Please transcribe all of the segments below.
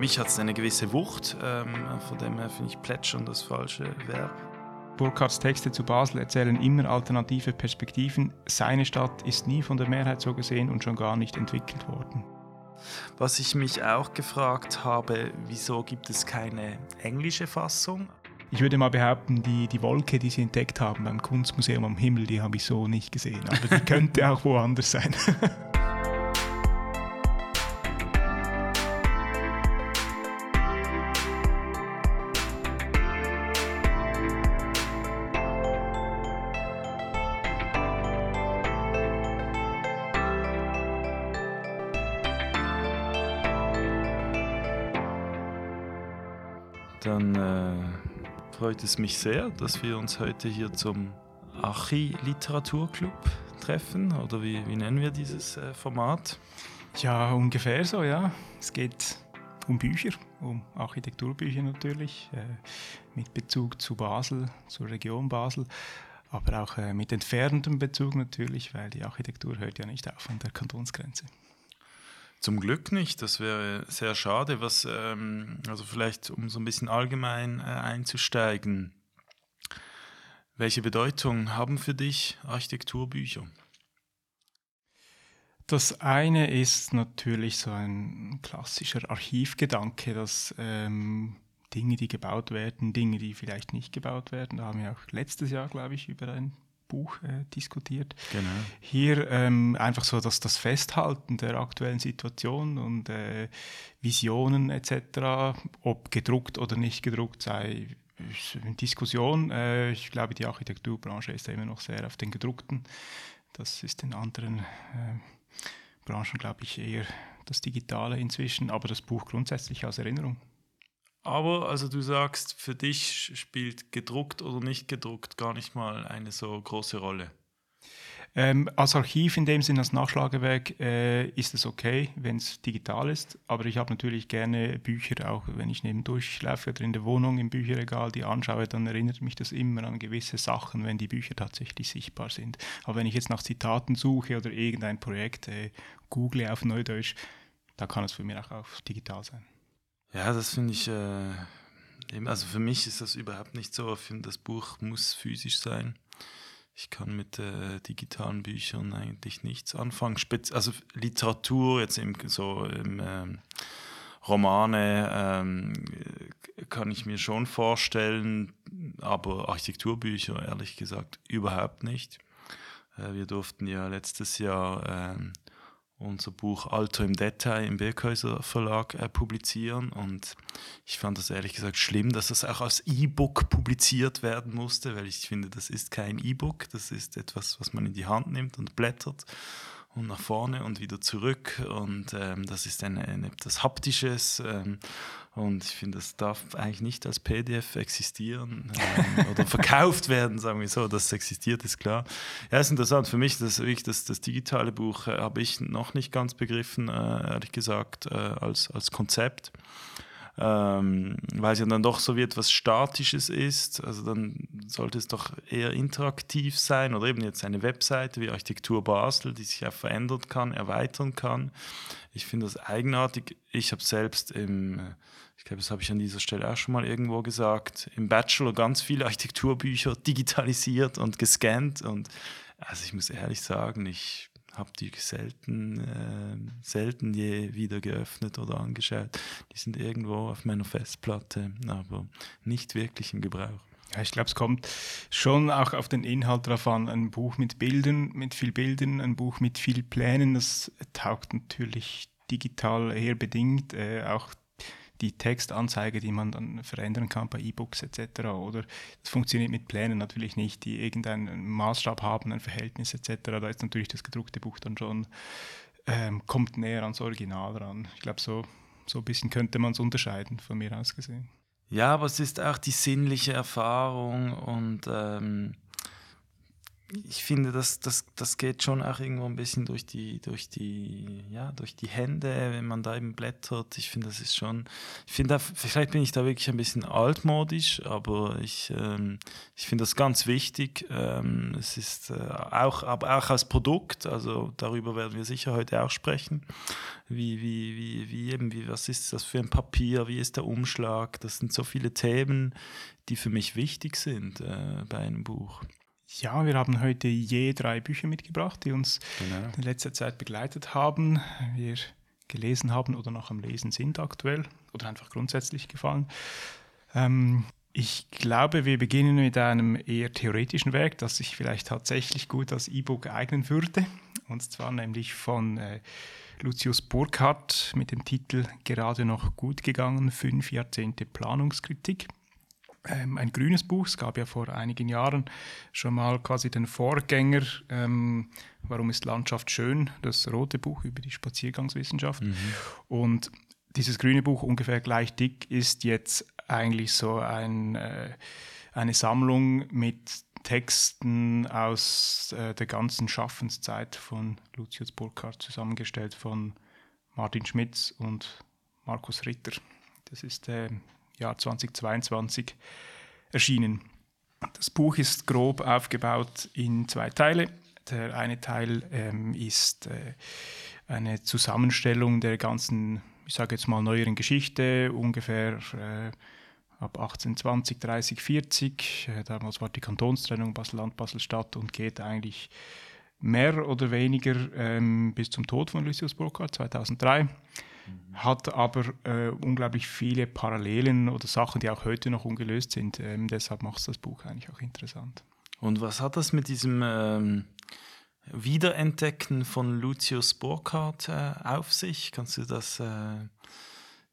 mich hat es eine gewisse Wucht, ähm, von dem her finde ich plätschern das falsche Verb. Burkhards Texte zu Basel erzählen immer alternative Perspektiven. Seine Stadt ist nie von der Mehrheit so gesehen und schon gar nicht entwickelt worden. Was ich mich auch gefragt habe, wieso gibt es keine englische Fassung? Ich würde mal behaupten, die, die Wolke, die Sie entdeckt haben beim Kunstmuseum am Himmel, die habe ich so nicht gesehen. Aber die könnte auch woanders sein. Es mich sehr, dass wir uns heute hier zum Archi-Literaturclub treffen. Oder wie, wie nennen wir dieses äh, Format? Ja, ungefähr so, ja. Es geht um Bücher, um Architekturbücher natürlich, äh, mit Bezug zu Basel, zur Region Basel, aber auch äh, mit entferntem Bezug natürlich, weil die Architektur hört ja nicht auf an der Kantonsgrenze. Zum Glück nicht, das wäre sehr schade. Was, ähm, also vielleicht um so ein bisschen allgemein äh, einzusteigen. Welche Bedeutung haben für dich Architekturbücher? Das eine ist natürlich so ein klassischer Archivgedanke, dass ähm, Dinge, die gebaut werden, Dinge, die vielleicht nicht gebaut werden, da haben wir auch letztes Jahr, glaube ich, über ein Buch äh, diskutiert. Genau. Hier ähm, einfach so dass das Festhalten der aktuellen Situation und äh, Visionen etc., ob gedruckt oder nicht gedruckt sei, in Diskussion. Äh, ich glaube, die Architekturbranche ist ja immer noch sehr auf den gedruckten. Das ist in anderen äh, Branchen, glaube ich, eher das Digitale inzwischen, aber das Buch grundsätzlich als Erinnerung. Aber also du sagst, für dich spielt gedruckt oder nicht gedruckt gar nicht mal eine so große Rolle. Ähm, als Archiv in dem Sinne, als Nachschlagewerk äh, ist es okay, wenn es digital ist. Aber ich habe natürlich gerne Bücher, auch wenn ich nebendurch laufe oder in der Wohnung im Bücherregal die anschaue, dann erinnert mich das immer an gewisse Sachen, wenn die Bücher tatsächlich sichtbar sind. Aber wenn ich jetzt nach Zitaten suche oder irgendein Projekt äh, google auf Neudeutsch, da kann es für mich auch, auch digital sein. Ja, das finde ich, äh, also für mich ist das überhaupt nicht so. Das Buch muss physisch sein. Ich kann mit äh, digitalen Büchern eigentlich nichts anfangen. Spez also Literatur, jetzt im, so im ähm, Romane ähm, kann ich mir schon vorstellen, aber Architekturbücher ehrlich gesagt überhaupt nicht. Äh, wir durften ja letztes Jahr ähm, unser Buch Alter im Detail im Birkhäuser Verlag äh, publizieren. Und ich fand das ehrlich gesagt schlimm, dass das auch als E-Book publiziert werden musste, weil ich finde, das ist kein E-Book, das ist etwas, was man in die Hand nimmt und blättert und nach vorne und wieder zurück. Und ähm, das ist ein, ein etwas Haptisches. Ähm, und ich finde, das darf eigentlich nicht als PDF existieren ähm, oder verkauft werden, sagen wir so. Das existiert, ist klar. Ja, ist interessant. Für mich, das, das, das digitale Buch äh, habe ich noch nicht ganz begriffen, äh, ehrlich gesagt, äh, als, als Konzept ähm, weil es ja dann doch so wie etwas Statisches ist. Also dann sollte es doch eher interaktiv sein oder eben jetzt eine Webseite wie Architektur Basel, die sich ja verändern kann, erweitern kann. Ich finde das eigenartig. Ich habe selbst im, ich glaube, das habe ich an dieser Stelle auch schon mal irgendwo gesagt, im Bachelor ganz viele Architekturbücher digitalisiert und gescannt und also ich muss ehrlich sagen, ich habe die selten, äh, selten je wieder geöffnet oder angeschaut. Die sind irgendwo auf meiner Festplatte, aber nicht wirklich im Gebrauch. Ja, ich glaube, es kommt schon auch auf den Inhalt drauf an. Ein Buch mit Bildern, mit viel Bildern, ein Buch mit viel Plänen, das taugt natürlich digital eher bedingt. Äh, auch die Textanzeige, die man dann verändern kann bei E-Books etc. Oder das funktioniert mit Plänen natürlich nicht, die irgendeinen Maßstab haben, ein Verhältnis etc. Da ist natürlich das gedruckte Buch dann schon, ähm, kommt näher ans Original ran. Ich glaube, so, so ein bisschen könnte man es unterscheiden, von mir aus gesehen. Ja, aber es ist auch die sinnliche Erfahrung und ähm, ich finde, das, das, das geht schon auch irgendwo ein bisschen durch die, durch die, ja, durch die Hände, wenn man da eben blättert. Ich finde, das ist schon, ich finde, vielleicht bin ich da wirklich ein bisschen altmodisch, aber ich, ähm, ich finde das ganz wichtig. Ähm, es ist äh, auch, aber auch als Produkt, also darüber werden wir sicher heute auch sprechen, wie, wie, wie, wie eben, wie, was ist das für ein Papier, wie ist der Umschlag? Das sind so viele Themen, die für mich wichtig sind äh, bei einem Buch. Ja, wir haben heute je drei Bücher mitgebracht, die uns genau. in letzter Zeit begleitet haben. Wir gelesen haben oder noch am Lesen sind aktuell oder einfach grundsätzlich gefallen. Ähm, ich glaube, wir beginnen mit einem eher theoretischen Werk, das sich vielleicht tatsächlich gut als E-Book eignen würde. Und zwar nämlich von äh, Lucius Burkhardt mit dem Titel Gerade noch gut gegangen, fünf Jahrzehnte Planungskritik. Ähm, ein grünes Buch, es gab ja vor einigen Jahren schon mal quasi den Vorgänger, ähm, Warum ist Landschaft schön, das rote Buch über die Spaziergangswissenschaft. Mhm. Und dieses grüne Buch, ungefähr gleich dick, ist jetzt eigentlich so ein, äh, eine Sammlung mit Texten aus äh, der ganzen Schaffenszeit von Lucius Burkhardt, zusammengestellt von Martin Schmitz und Markus Ritter. Das ist äh, Jahr 2022 erschienen. Das Buch ist grob aufgebaut in zwei Teile. Der eine Teil ähm, ist äh, eine Zusammenstellung der ganzen, ich sage jetzt mal, neueren Geschichte, ungefähr äh, ab 1820, 30, 40. Äh, damals war die Kantonstrennung Basel-Land, Basel-Stadt und geht eigentlich mehr oder weniger ähm, bis zum Tod von Lucius Burkhardt 2003. Mhm. Hat aber äh, unglaublich viele Parallelen oder Sachen, die auch heute noch ungelöst sind. Ähm, deshalb macht das Buch eigentlich auch interessant. Und was hat das mit diesem ähm, Wiederentdecken von Lucius Burkhardt äh, auf sich? Kannst du das äh,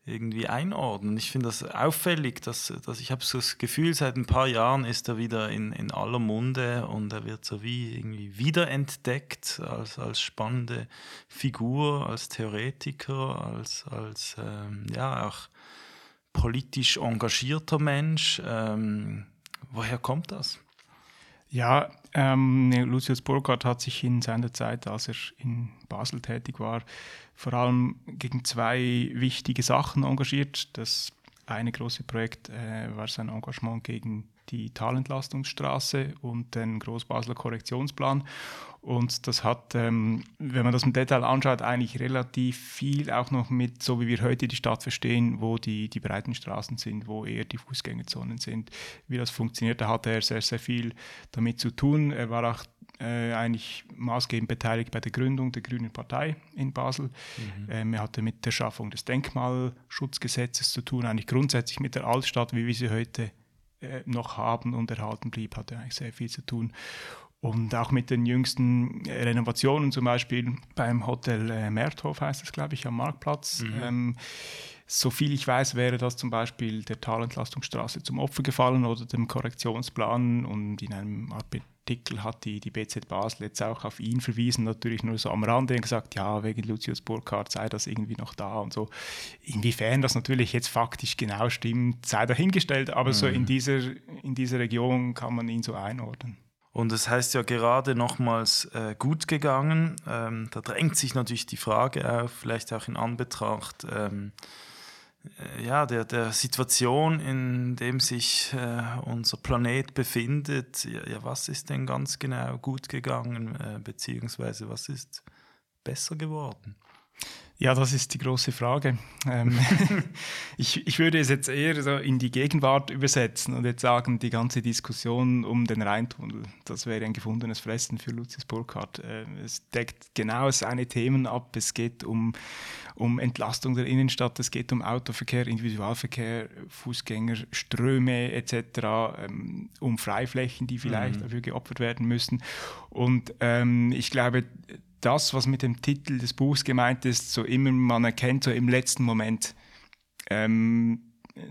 irgendwie einordnen. Ich finde das auffällig, dass, dass ich habe so das Gefühl, seit ein paar Jahren ist er wieder in, in aller Munde und er wird so wie irgendwie wiederentdeckt als, als spannende Figur, als Theoretiker, als, als ähm, ja auch politisch engagierter Mensch. Ähm, woher kommt das? Ja, ähm, Lucius Burkhardt hat sich in seiner Zeit, als er in Basel tätig war, vor allem gegen zwei wichtige Sachen engagiert. Das eine große Projekt äh, war sein Engagement gegen die Talentlastungsstraße und den Großbasler Korrektionsplan. Und das hat, ähm, wenn man das im Detail anschaut, eigentlich relativ viel auch noch mit, so wie wir heute die Stadt verstehen, wo die, die breiten Straßen sind, wo eher die Fußgängerzonen sind, wie das funktioniert. Da hatte er sehr, sehr viel damit zu tun. Er war auch äh, eigentlich maßgebend beteiligt bei der Gründung der Grünen Partei in Basel. Mhm. Ähm, er hatte mit der Schaffung des Denkmalschutzgesetzes zu tun, eigentlich grundsätzlich mit der Altstadt, wie wir sie heute äh, noch haben und erhalten blieb, hatte eigentlich sehr viel zu tun. Und auch mit den jüngsten Renovationen, zum Beispiel beim Hotel äh, Merthof heißt es, glaube ich, am Marktplatz. Mhm. Ähm, so viel ich weiß, wäre das zum Beispiel der Talentlastungsstraße zum Opfer gefallen oder dem Korrektionsplan. Und in einem Artikel hat die, die BZ Basel jetzt auch auf ihn verwiesen, natürlich nur so am Rande und gesagt, ja, wegen Lucius Burkhardt sei das irgendwie noch da und so. Inwiefern das natürlich jetzt faktisch genau stimmt, sei dahingestellt, aber mhm. so in dieser, in dieser Region kann man ihn so einordnen. Und es heißt ja gerade nochmals äh, gut gegangen. Ähm, da drängt sich natürlich die Frage auf, vielleicht auch in Anbetracht ähm, äh, ja, der, der Situation, in dem sich äh, unser Planet befindet. Ja, ja, was ist denn ganz genau gut gegangen, äh, beziehungsweise was ist besser geworden? Ja, das ist die große Frage. Ähm, ich, ich würde es jetzt eher so in die Gegenwart übersetzen und jetzt sagen, die ganze Diskussion um den Rheintunnel, das wäre ein gefundenes Fressen für Lucius Burkhardt. Ähm, es deckt genau seine Themen ab. Es geht um, um Entlastung der Innenstadt, es geht um Autoverkehr, Individualverkehr, Fußgänger, Ströme etc., ähm, um Freiflächen, die vielleicht mhm. dafür geopfert werden müssen. Und ähm, ich glaube, das, was mit dem Titel des Buchs gemeint ist, so immer man erkennt, so im letzten Moment, ähm,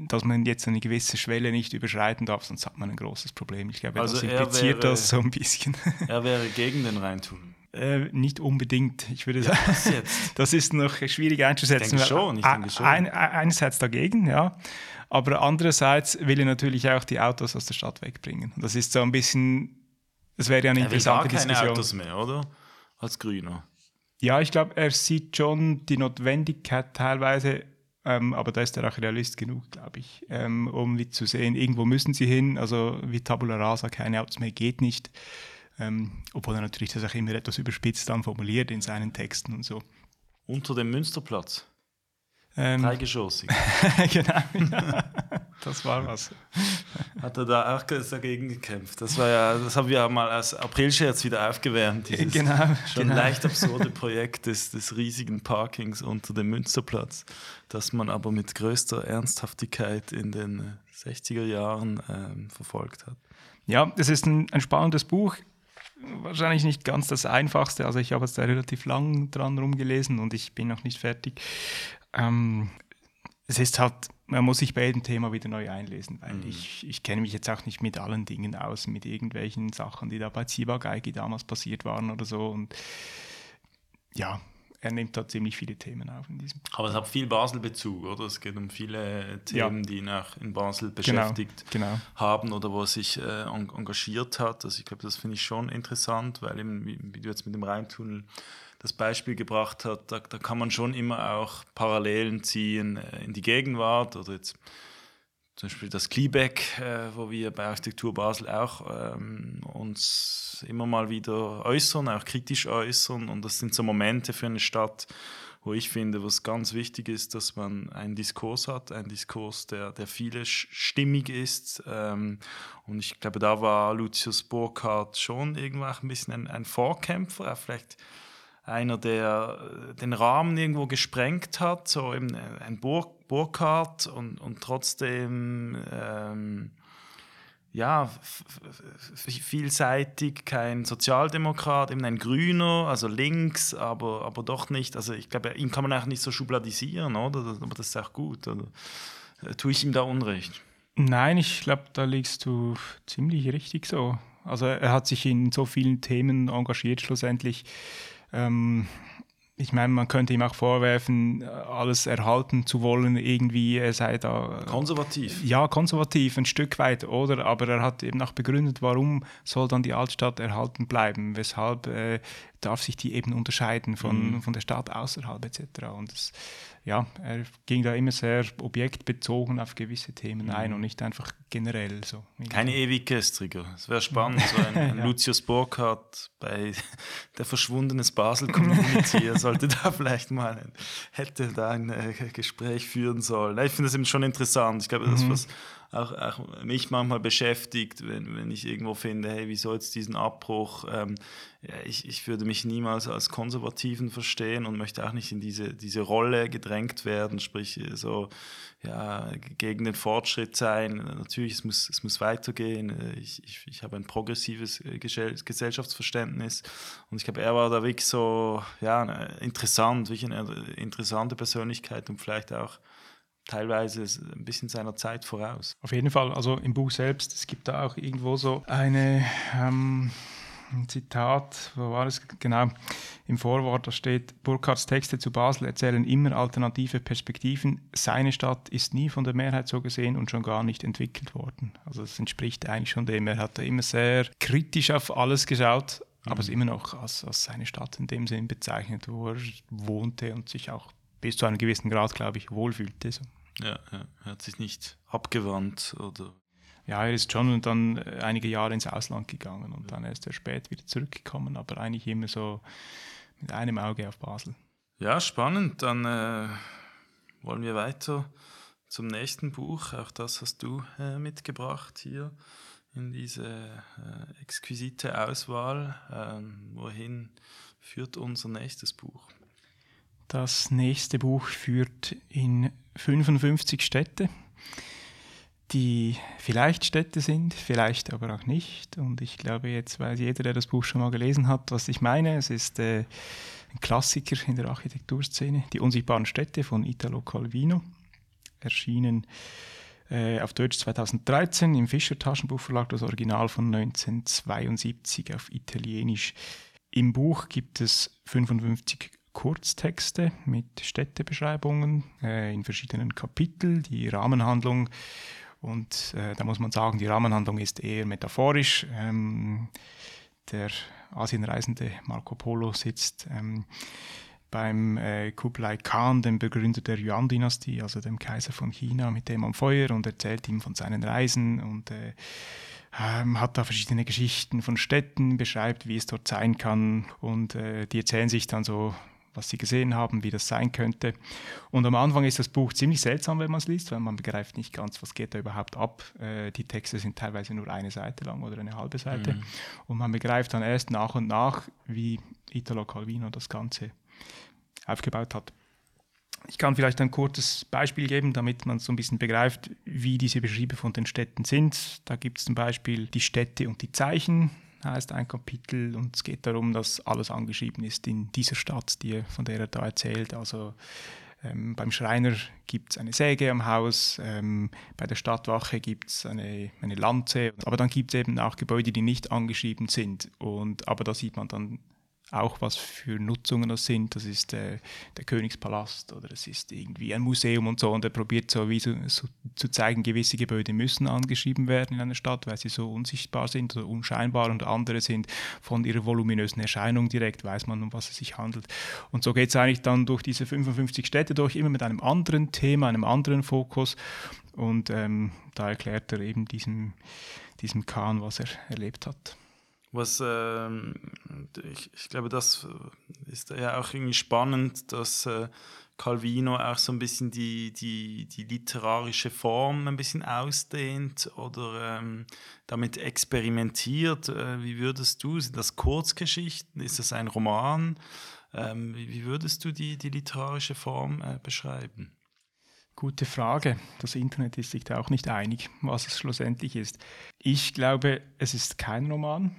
dass man jetzt eine gewisse Schwelle nicht überschreiten darf, sonst hat man ein großes Problem. Ich glaube, also das impliziert wäre, das so ein bisschen. Er wäre gegen den Reintun. Äh, nicht unbedingt. Ich würde ja, sagen, das ist noch schwierig einzusetzen. Ich denke schon, ich denke schon. Ein, einerseits dagegen, ja. Aber andererseits will er natürlich auch die Autos aus der Stadt wegbringen. Das ist so ein bisschen, das wäre ja eine er interessante will gar keine Diskussion. Autos mehr, oder? Als Grüner. Ja, ich glaube, er sieht schon die Notwendigkeit teilweise, ähm, aber da ist er auch Realist genug, glaube ich, ähm, um wie zu sehen, irgendwo müssen sie hin, also wie Tabula Rasa, keine Autos mehr geht nicht. Ähm, obwohl er natürlich das auch immer etwas überspitzt dann formuliert in seinen Texten und so. Unter dem Münsterplatz. Ähm, Dreigeschossig. genau, das war was. Hat er da auch dagegen gekämpft? Das war ja, das haben wir ja mal als Aprilscherz wieder aufgewärmt. Dieses Genau, schon genau. leicht absurde Projekt des, des riesigen Parkings unter dem Münsterplatz, das man aber mit größter Ernsthaftigkeit in den äh, 60er Jahren ähm, verfolgt hat. Ja, es ist ein, ein spannendes Buch. Wahrscheinlich nicht ganz das einfachste. Also ich habe jetzt da relativ lang dran rumgelesen und ich bin noch nicht fertig. Ähm, es ist halt, man muss sich bei jedem Thema wieder neu einlesen, weil Mhm. ich, ich kenne mich jetzt auch nicht mit allen Dingen aus, mit irgendwelchen Sachen, die da bei Ziba-Geigi damals passiert waren oder so. Und ja, er nimmt da ziemlich viele Themen auf in diesem Aber es hat viel Basel-Bezug, oder? Es geht um viele Themen, die ihn auch in Basel beschäftigt Genau. haben oder wo er sich äh, en- engagiert hat. Also ich glaube, das finde ich schon interessant, weil eben, wie, wie du jetzt mit dem Rheintunnel das Beispiel gebracht hast, da, da kann man schon immer auch Parallelen ziehen äh, in die Gegenwart oder jetzt zum Beispiel das Kliebeck, äh, wo wir bei Architektur Basel auch ähm, uns immer mal wieder äußern, auch kritisch äußern. Und das sind so Momente für eine Stadt, wo ich finde, was ganz wichtig ist, dass man einen Diskurs hat, einen Diskurs, der, der vielstimmig ist. Ähm, und ich glaube, da war Lucius Burkhardt schon irgendwo auch ein bisschen ein, ein Vorkämpfer, vielleicht einer, der äh, den Rahmen irgendwo gesprengt hat, so eben ein Bur Burkhardt und, und trotzdem ähm, ja, vielseitig, kein Sozialdemokrat, eben ein Grüner, also links, aber, aber doch nicht, also ich glaube, ihn kann man auch nicht so schubladisieren, oder? Aber das ist auch gut, oder? Äh, Tue ich ihm da Unrecht? Nein, ich glaube, da liegst du ziemlich richtig so. Also er hat sich in so vielen Themen engagiert schlussendlich. Ähm, ich meine, man könnte ihm auch vorwerfen, alles erhalten zu wollen, irgendwie, er sei da Konservativ. ja, konservativ, ein Stück weit, oder? Aber er hat eben auch begründet, warum soll dann die Altstadt erhalten bleiben? Weshalb äh, darf sich die eben unterscheiden von, Mhm. von der Stadt außerhalb etc. Und das, ja, er ging da immer sehr objektbezogen auf gewisse Themen ein und nicht einfach generell so. Keine Ewiggestriger. Es wäre spannend, so ein, ein Ja. Lucius Burkhardt bei der verschwundenes Basel Community. er sollte da vielleicht mal ein, hätte da ein äh, Gespräch führen sollen. Ich finde das eben schon interessant. Ich glaube, das, Mhm. was auch, auch mich manchmal beschäftigt, wenn, wenn ich irgendwo finde, hey, wieso jetzt diesen Abbruch? Ähm, ja, ich, ich würde mich niemals als Konservativen verstehen und möchte auch nicht in diese, diese Rolle gedrängt werden, sprich äh, so ja, gegen den Fortschritt sein. Natürlich, es muss, es muss weitergehen. Äh, Ich, ich, ich habe ein progressives äh, Gesell- Gesellschaftsverständnis und ich glaube, er war da wirklich so ja, eine- interessant, wirklich eine interessante Persönlichkeit und vielleicht auch teilweise ein bisschen seiner Zeit voraus. Auf jeden Fall, also im Buch selbst, es gibt da auch irgendwo so eine, ähm, ein Zitat, wo war es genau, im Vorwort, da steht, Burkhardts Texte zu Basel erzählen immer alternative Perspektiven. Seine Stadt ist nie von der Mehrheit so gesehen und schon gar nicht entwickelt worden. Also das entspricht eigentlich schon dem, er hat da immer sehr kritisch auf alles geschaut, aber es immer noch als, als seine Stadt in dem Sinn bezeichnet, wo er wohnte und sich auch bis zu einem gewissen Grad, glaube ich, wohlfühlte. So. Ja, ja, er hat sich nicht abgewandt oder Ja, er ist schon dann äh, einige Jahre ins Ausland gegangen und dann erst sehr spät wieder zurückgekommen, aber eigentlich immer so mit einem Auge auf Basel. Ja, spannend. Dann äh, wollen wir weiter zum nächsten Buch. Auch das hast du äh, mitgebracht hier in diese äh, exquisite Auswahl. Ähm, wohin führt unser nächstes Buch? Das nächste Buch führt in 55 Städte, die vielleicht Städte sind, vielleicht aber auch nicht. Und ich glaube, jetzt weiß jeder, der das Buch schon mal gelesen hat, was ich meine. Es ist äh, ein Klassiker in der Architekturszene, Die unsichtbaren Städte von Italo Calvino, erschienen äh, auf Deutsch 2013 im Fischer Taschenbuchverlag, das Original von 1972 auf Italienisch. Im Buch gibt es 55 Kurztexte mit Städtebeschreibungen äh, in verschiedenen Kapiteln, die Rahmenhandlung. Und äh, da muss man sagen, die Rahmenhandlung ist eher metaphorisch. Ähm, der Asienreisende Marco Polo sitzt ähm, beim äh, Kublai Khan, dem Begründer der Yuan-Dynastie, also dem Kaiser von China, mit dem am Feuer und erzählt ihm von seinen Reisen und äh, ähm, hat da verschiedene Geschichten von Städten, beschreibt, wie es dort sein kann und äh, die erzählen sich dann so was sie gesehen haben, wie das sein könnte. Und am Anfang ist das Buch ziemlich seltsam, wenn man es liest, weil man begreift nicht ganz, was geht da überhaupt ab. Äh, die Texte sind teilweise nur eine Seite lang oder eine halbe Seite. Mhm. Und man begreift dann erst nach und nach, wie Italo Calvino das Ganze aufgebaut hat. Ich kann vielleicht ein kurzes Beispiel geben, damit man so ein bisschen begreift, wie diese Beschriebe von den Städten sind. Da gibt es zum Beispiel die Städte und die Zeichen, heißt ein Kapitel, und es geht darum, dass alles angeschrieben ist in dieser Stadt, die, von der er da erzählt. Also ähm, beim Schreiner gibt es eine Säge am Haus, ähm, bei der Stadtwache gibt es eine, eine Lanze, aber dann gibt es eben auch Gebäude, die nicht angeschrieben sind. Und, aber da sieht man dann auch was für Nutzungen das sind. Das ist äh, der Königspalast oder es ist irgendwie ein Museum und so. Und er probiert so wie so, so, zu zeigen, gewisse Gebäude müssen angeschrieben werden in einer Stadt, weil sie so unsichtbar sind oder unscheinbar und andere sind von ihrer voluminösen Erscheinung direkt, weiß man, um was es sich handelt. Und so geht es eigentlich dann durch diese 55 Städte durch, immer mit einem anderen Thema, einem anderen Fokus. Und ähm, da erklärt er eben diesem, diesem Kahn, was er erlebt hat. Was ähm, ich, ich, glaube, das ist ja auch irgendwie spannend, dass äh, Calvino auch so ein bisschen die, die, die literarische Form ein bisschen ausdehnt oder ähm, damit experimentiert. Äh, wie würdest du, sind das Kurzgeschichten? Ist das ein Roman? Ähm, wie, wie, würdest du die, die literarische Form äh, beschreiben? Gute Frage. Das Internet ist sich da auch nicht einig, was es schlussendlich ist. Ich glaube, es ist kein Roman.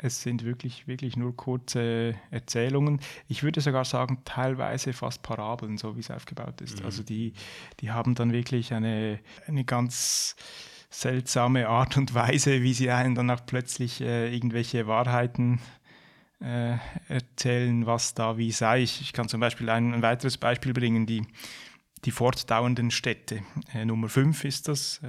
Es sind wirklich, wirklich nur kurze Erzählungen. Ich würde sogar sagen, teilweise fast Parabeln, so wie es aufgebaut ist. Mhm. Also die, die haben dann wirklich eine, eine ganz seltsame Art und Weise, wie sie einen dann auch plötzlich äh, irgendwelche Wahrheiten äh, erzählen, was da wie sei. Ich, ich kann zum Beispiel ein, ein weiteres Beispiel bringen, die, die fortdauernden Städte. Äh, Nummer 5 ist das.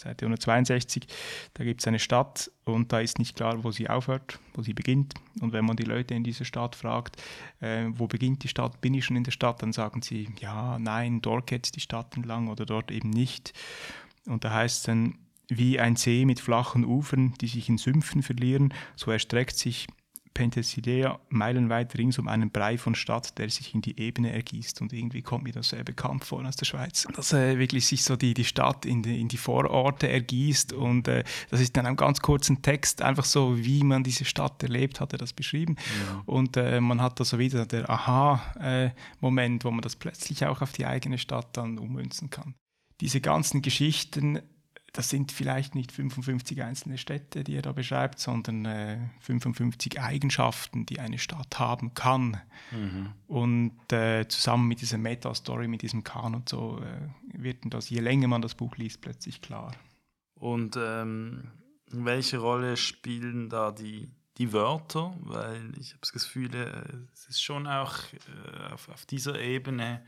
Seite 162, da gibt es eine Stadt und da ist nicht klar, wo sie aufhört, wo sie beginnt. Und wenn man die Leute in dieser Stadt fragt, äh, wo beginnt die Stadt, bin ich schon in der Stadt, dann sagen sie, ja, nein, dort geht die Stadt entlang oder dort eben nicht. Und da heißt es dann, wie ein See mit flachen Ufern, die sich in Sümpfen verlieren, so erstreckt sich Penthesilea meilenweit rings um einen Brei von Stadt, der sich in die Ebene ergießt. Und irgendwie kommt mir das sehr bekannt vor aus der Schweiz. Dass äh, wirklich sich so die, die Stadt in die, in die Vororte ergießt. Und äh, das ist dann einem ganz kurzen Text, einfach so, wie man diese Stadt erlebt, hat er das beschrieben. Ja. Und äh, man hat da so wieder der Aha-Moment, äh, wo man das plötzlich auch auf die eigene Stadt dann ummünzen kann. Diese ganzen Geschichten das sind vielleicht nicht 55 einzelne Städte, die er da beschreibt, sondern äh, 55 Eigenschaften, die eine Stadt haben kann. Mhm. Und äh, zusammen mit dieser Meta-Story, mit diesem Kahn und so, äh, wird das, je länger man das Buch liest, plötzlich klar. Und ähm, welche Rolle spielen da die, die Wörter? Weil ich habe das Gefühl, äh, es ist schon auch äh, auf, auf dieser Ebene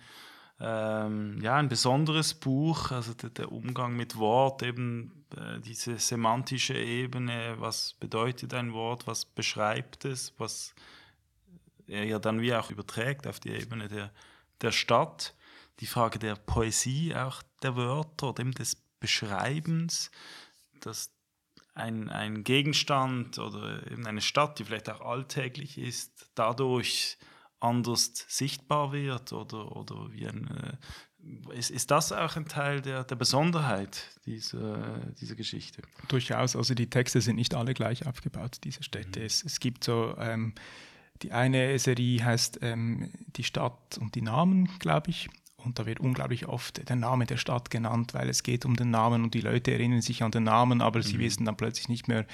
ähm, ja, ein besonderes Buch, also der, der Umgang mit Wort, eben äh, diese semantische Ebene, was bedeutet ein Wort, was beschreibt es, was er ja dann wie auch überträgt auf die Ebene der, der Stadt. Die Frage der Poesie, auch der Wörter, dem des Beschreibens, dass ein, ein Gegenstand oder eben eine Stadt, die vielleicht auch alltäglich ist, dadurch anders sichtbar wird oder, oder wie ein, äh, ist, ist das auch ein Teil der, der Besonderheit dieser, dieser Geschichte? Durchaus, also die Texte sind nicht alle gleich aufgebaut, diese Städte. Mhm. Es, es gibt so, ähm, die eine Serie heißt ähm, Die Stadt und die Namen, glaube ich. Und da wird unglaublich oft der Name der Stadt genannt, weil es geht um den Namen und die Leute erinnern sich an den Namen, aber mhm. sie wissen dann plötzlich nicht mehr,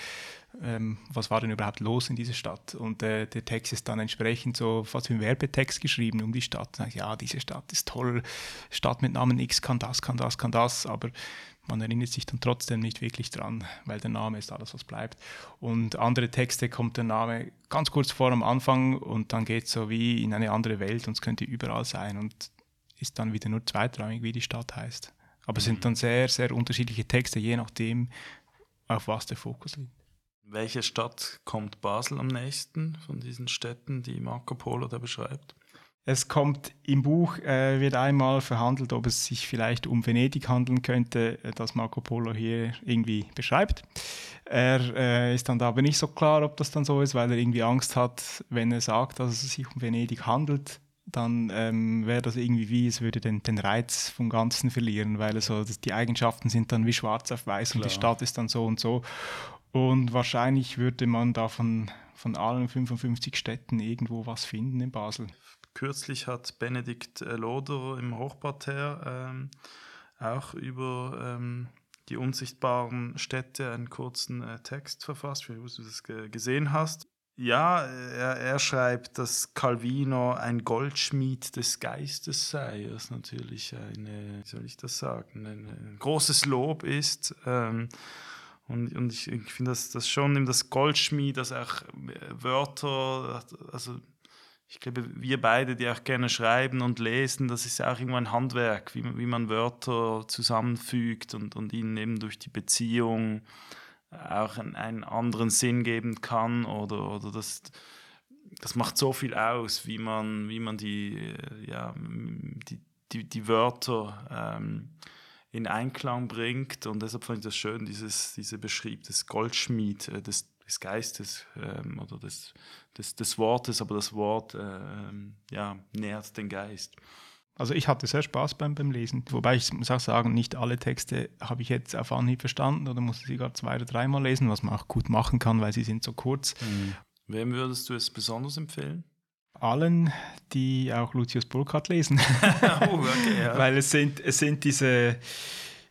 ähm, was war denn überhaupt los in dieser Stadt. Und äh, der Text ist dann entsprechend so fast wie ein Werbetext geschrieben um die Stadt. Ja, diese Stadt ist toll, Stadt mit Namen X kann das, kann das, kann das, aber man erinnert sich dann trotzdem nicht wirklich dran, weil der Name ist alles, was bleibt. Und andere Texte kommt der Name ganz kurz vor am Anfang und dann geht es so wie in eine andere Welt und es könnte überall sein. Und ist dann wieder nur zweitrangig, wie die Stadt heißt. Aber es sind mhm. dann sehr, sehr unterschiedliche Texte, je nachdem, auf was der Fokus liegt. Welche Stadt kommt Basel am nächsten von diesen Städten, die Marco Polo da beschreibt? Es kommt im Buch, äh, wird einmal verhandelt, ob es sich vielleicht um Venedig handeln könnte, äh, das Marco Polo hier irgendwie beschreibt. Er äh, ist dann aber nicht so klar, ob das dann so ist, weil er irgendwie Angst hat, wenn er sagt, dass es sich um Venedig handelt, dann ähm, wäre das irgendwie wie, es würde den, den Reiz vom Ganzen verlieren, weil so, die Eigenschaften sind dann wie schwarz auf weiß Klar. und die Stadt ist dann so und so. Und wahrscheinlich würde man da von, von allen 55 Städten irgendwo was finden in Basel. Kürzlich hat Benedikt äh, Loder im Hochparterre ähm, auch über ähm, die unsichtbaren Städte einen kurzen äh, Text verfasst, wie du das gesehen hast. Ja, er, er, schreibt, dass Calvino ein Goldschmied des Geistes sei, was natürlich eine, wie soll ich das sagen, ein, großes Lob ist. Ähm, und, und ich, ich finde das, das schon das Goldschmied, dass auch Wörter, also ich glaube, wir beide, die auch gerne schreiben und lesen, das ist ja auch irgendwo ein Handwerk, wie, wie man Wörter zusammenfügt und, und ihnen eben durch die Beziehung auch einen, anderen Sinn geben kann oder, oder das, das macht so viel aus, wie man, wie man die, ja, die, die, die Wörter ähm, in Einklang bringt. Und deshalb fand ich das schön, dieses, diese Beschrieb des Goldschmied, äh, des, des Geistes ähm, oder des, des, des Wortes, aber das Wort äh, ja, nährt den Geist. Also ich hatte sehr Spaß beim, beim Lesen, wobei ich muss auch sagen, nicht alle Texte habe ich jetzt auf Anhieb verstanden oder musste sie gar zwei oder dreimal lesen, was man auch gut machen kann, weil sie sind so kurz. Mhm. Wem würdest du es besonders empfehlen? Allen, die auch Lucius Burkhardt lesen. oh, okay, ja. Weil es sind, es sind diese,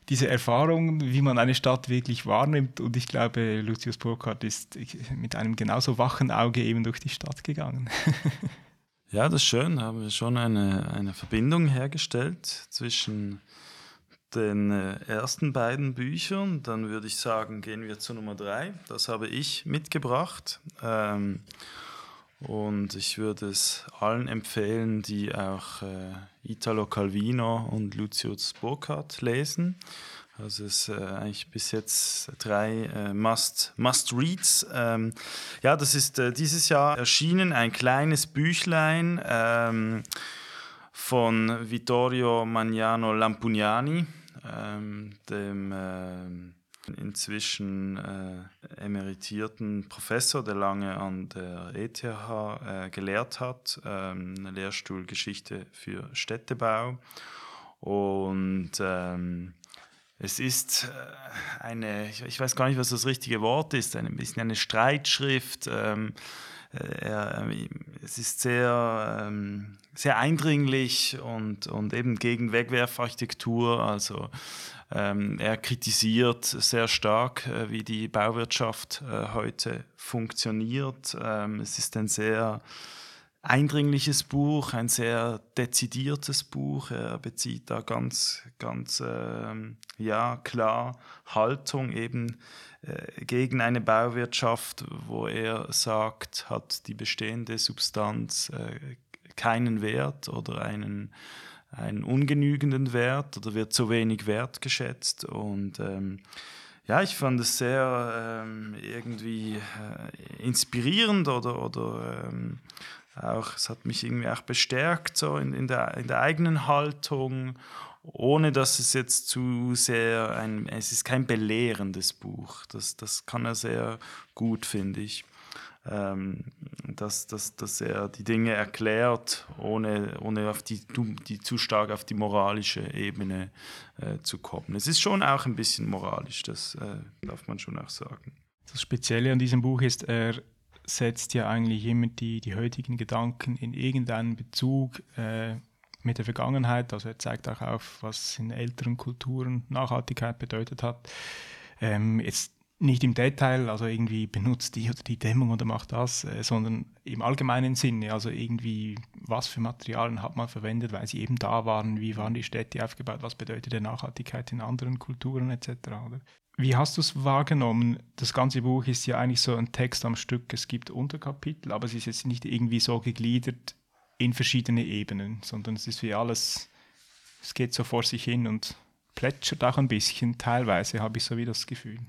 diese Erfahrungen, wie man eine Stadt wirklich wahrnimmt. Und ich glaube, Lucius Burkhardt ist mit einem genauso wachen Auge eben durch die Stadt gegangen. ja, das ist schön. Da haben wir schon eine, eine Verbindung hergestellt zwischen den äh, ersten beiden Büchern. Dann würde ich sagen, gehen wir zu Nummer drei. Das habe ich mitgebracht. Ähm, und ich würde es allen empfehlen, die auch äh, Italo Calvino und Lucius Burkhardt lesen. Also es ist äh, eigentlich bis jetzt drei äh, Must, Must Reads. Ähm, ja, das ist äh, dieses Jahr erschienen, ein kleines Büchlein ähm, von Vittorio Magnano Lampugnani, ähm, dem ähm, inzwischen äh, emeritierten Professor, der lange an der ETH äh, gelehrt hat, ähm, Lehrstuhl Geschichte für Städtebau. Und ähm, es ist äh, eine, ich weiß gar nicht, was das richtige Wort ist, ein bisschen eine Streitschrift. Ähm, äh, er, es ist sehr, ähm, sehr eindringlich und, und eben gegen Wegwerfarchitektur. Also ähm, er kritisiert sehr stark, äh, wie die Bauwirtschaft heute funktioniert. Ähm, es ist ein sehr eindringliches Buch, ein sehr dezidiertes Buch. Er bezieht da ganz, ganz ähm, ja, klar Haltung eben äh, gegen eine Bauwirtschaft, wo er sagt, hat die bestehende Substanz äh, keinen Wert oder einen einen ungenügenden Wert oder wird zu wenig wertgeschätzt. Und ähm, ja, ich fand es sehr ähm, irgendwie äh, inspirierend oder, oder ähm, auch, es hat mich irgendwie auch bestärkt so in, in, der, in der eigenen Haltung, ohne dass es jetzt zu sehr ein, es ist kein belehrendes Buch. Das, das kann er sehr gut, finde ich ähm, dass, dass, dass er die Dinge erklärt, ohne, ohne auf die, die zu stark auf die moralische Ebene äh, zu kommen. Es ist schon auch ein bisschen moralisch, das äh, darf man schon auch sagen. Das Spezielle an diesem Buch ist, er setzt ja eigentlich immer die, die heutigen Gedanken in irgendeinen Bezug äh, mit der Vergangenheit. Also er zeigt auch auf, was in älteren Kulturen Nachhaltigkeit bedeutet hat. Ähm, jetzt nicht im Detail, also irgendwie benutzt die oder die Dämmung oder macht das, äh, sondern im allgemeinen Sinne, also irgendwie, was für Materialien hat man verwendet, weil sie eben da waren, wie waren die Städte aufgebaut, was bedeutet der Nachhaltigkeit in anderen Kulturen etc. Oder? Wie hast du es wahrgenommen? Das ganze Buch ist ja eigentlich so ein Text am Stück, es gibt Unterkapitel, aber es ist jetzt nicht irgendwie so gegliedert in verschiedene Ebenen, sondern es ist wie alles, es geht so vor sich hin und plätschert auch ein bisschen, teilweise habe ich so wie das Gefühl.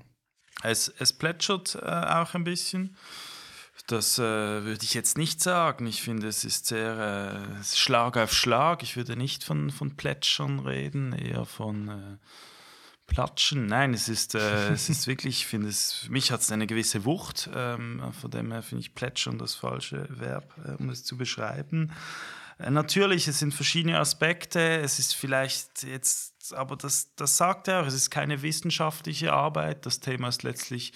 Es, es plätschert äh, auch ein bisschen. Das äh, würde ich jetzt nicht sagen. Ich finde, es ist sehr äh, Schlag auf Schlag. Ich würde nicht von, von Plätschern reden, eher von äh, Platschen. Nein, es ist, äh, es ist wirklich, ich finde es, für mich hat es eine gewisse Wucht. Ähm, von dem her finde ich Plätschern das falsche Verb, äh, um es zu beschreiben. Äh, natürlich, es sind verschiedene Aspekte. Es ist vielleicht jetzt, aber das, das sagt er auch, es ist keine wissenschaftliche Arbeit. Das Thema ist letztlich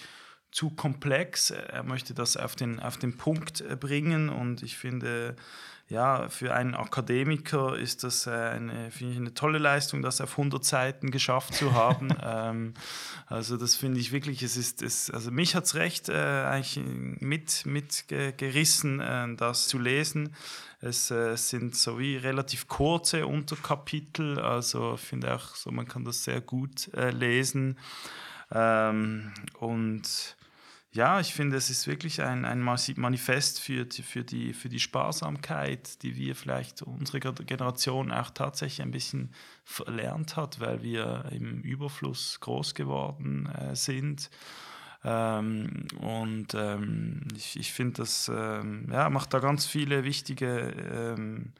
zu komplex. Er möchte das auf den, auf den Punkt äh, bringen und ich finde, ja, für einen Akademiker ist das äh, eine, ich, eine tolle Leistung, das auf 100 Seiten geschafft zu haben. ähm, also das finde ich wirklich, es ist, es, also mich hat es recht äh, eigentlich mit, mitgerissen, äh, das zu lesen. Es äh, sind so wie relativ kurze Unterkapitel, also ich finde auch so, man kann das sehr gut äh, lesen. Ähm, und ja, ich finde, es ist wirklich ein, ein Manifest für die, für, die, für die Sparsamkeit, die wir vielleicht unsere Generation auch tatsächlich ein bisschen verlernt hat, weil wir im Überfluss groß geworden äh, sind. Ähm, und ähm, ich, ich finde, das ähm, ja, macht da ganz viele wichtige ähm,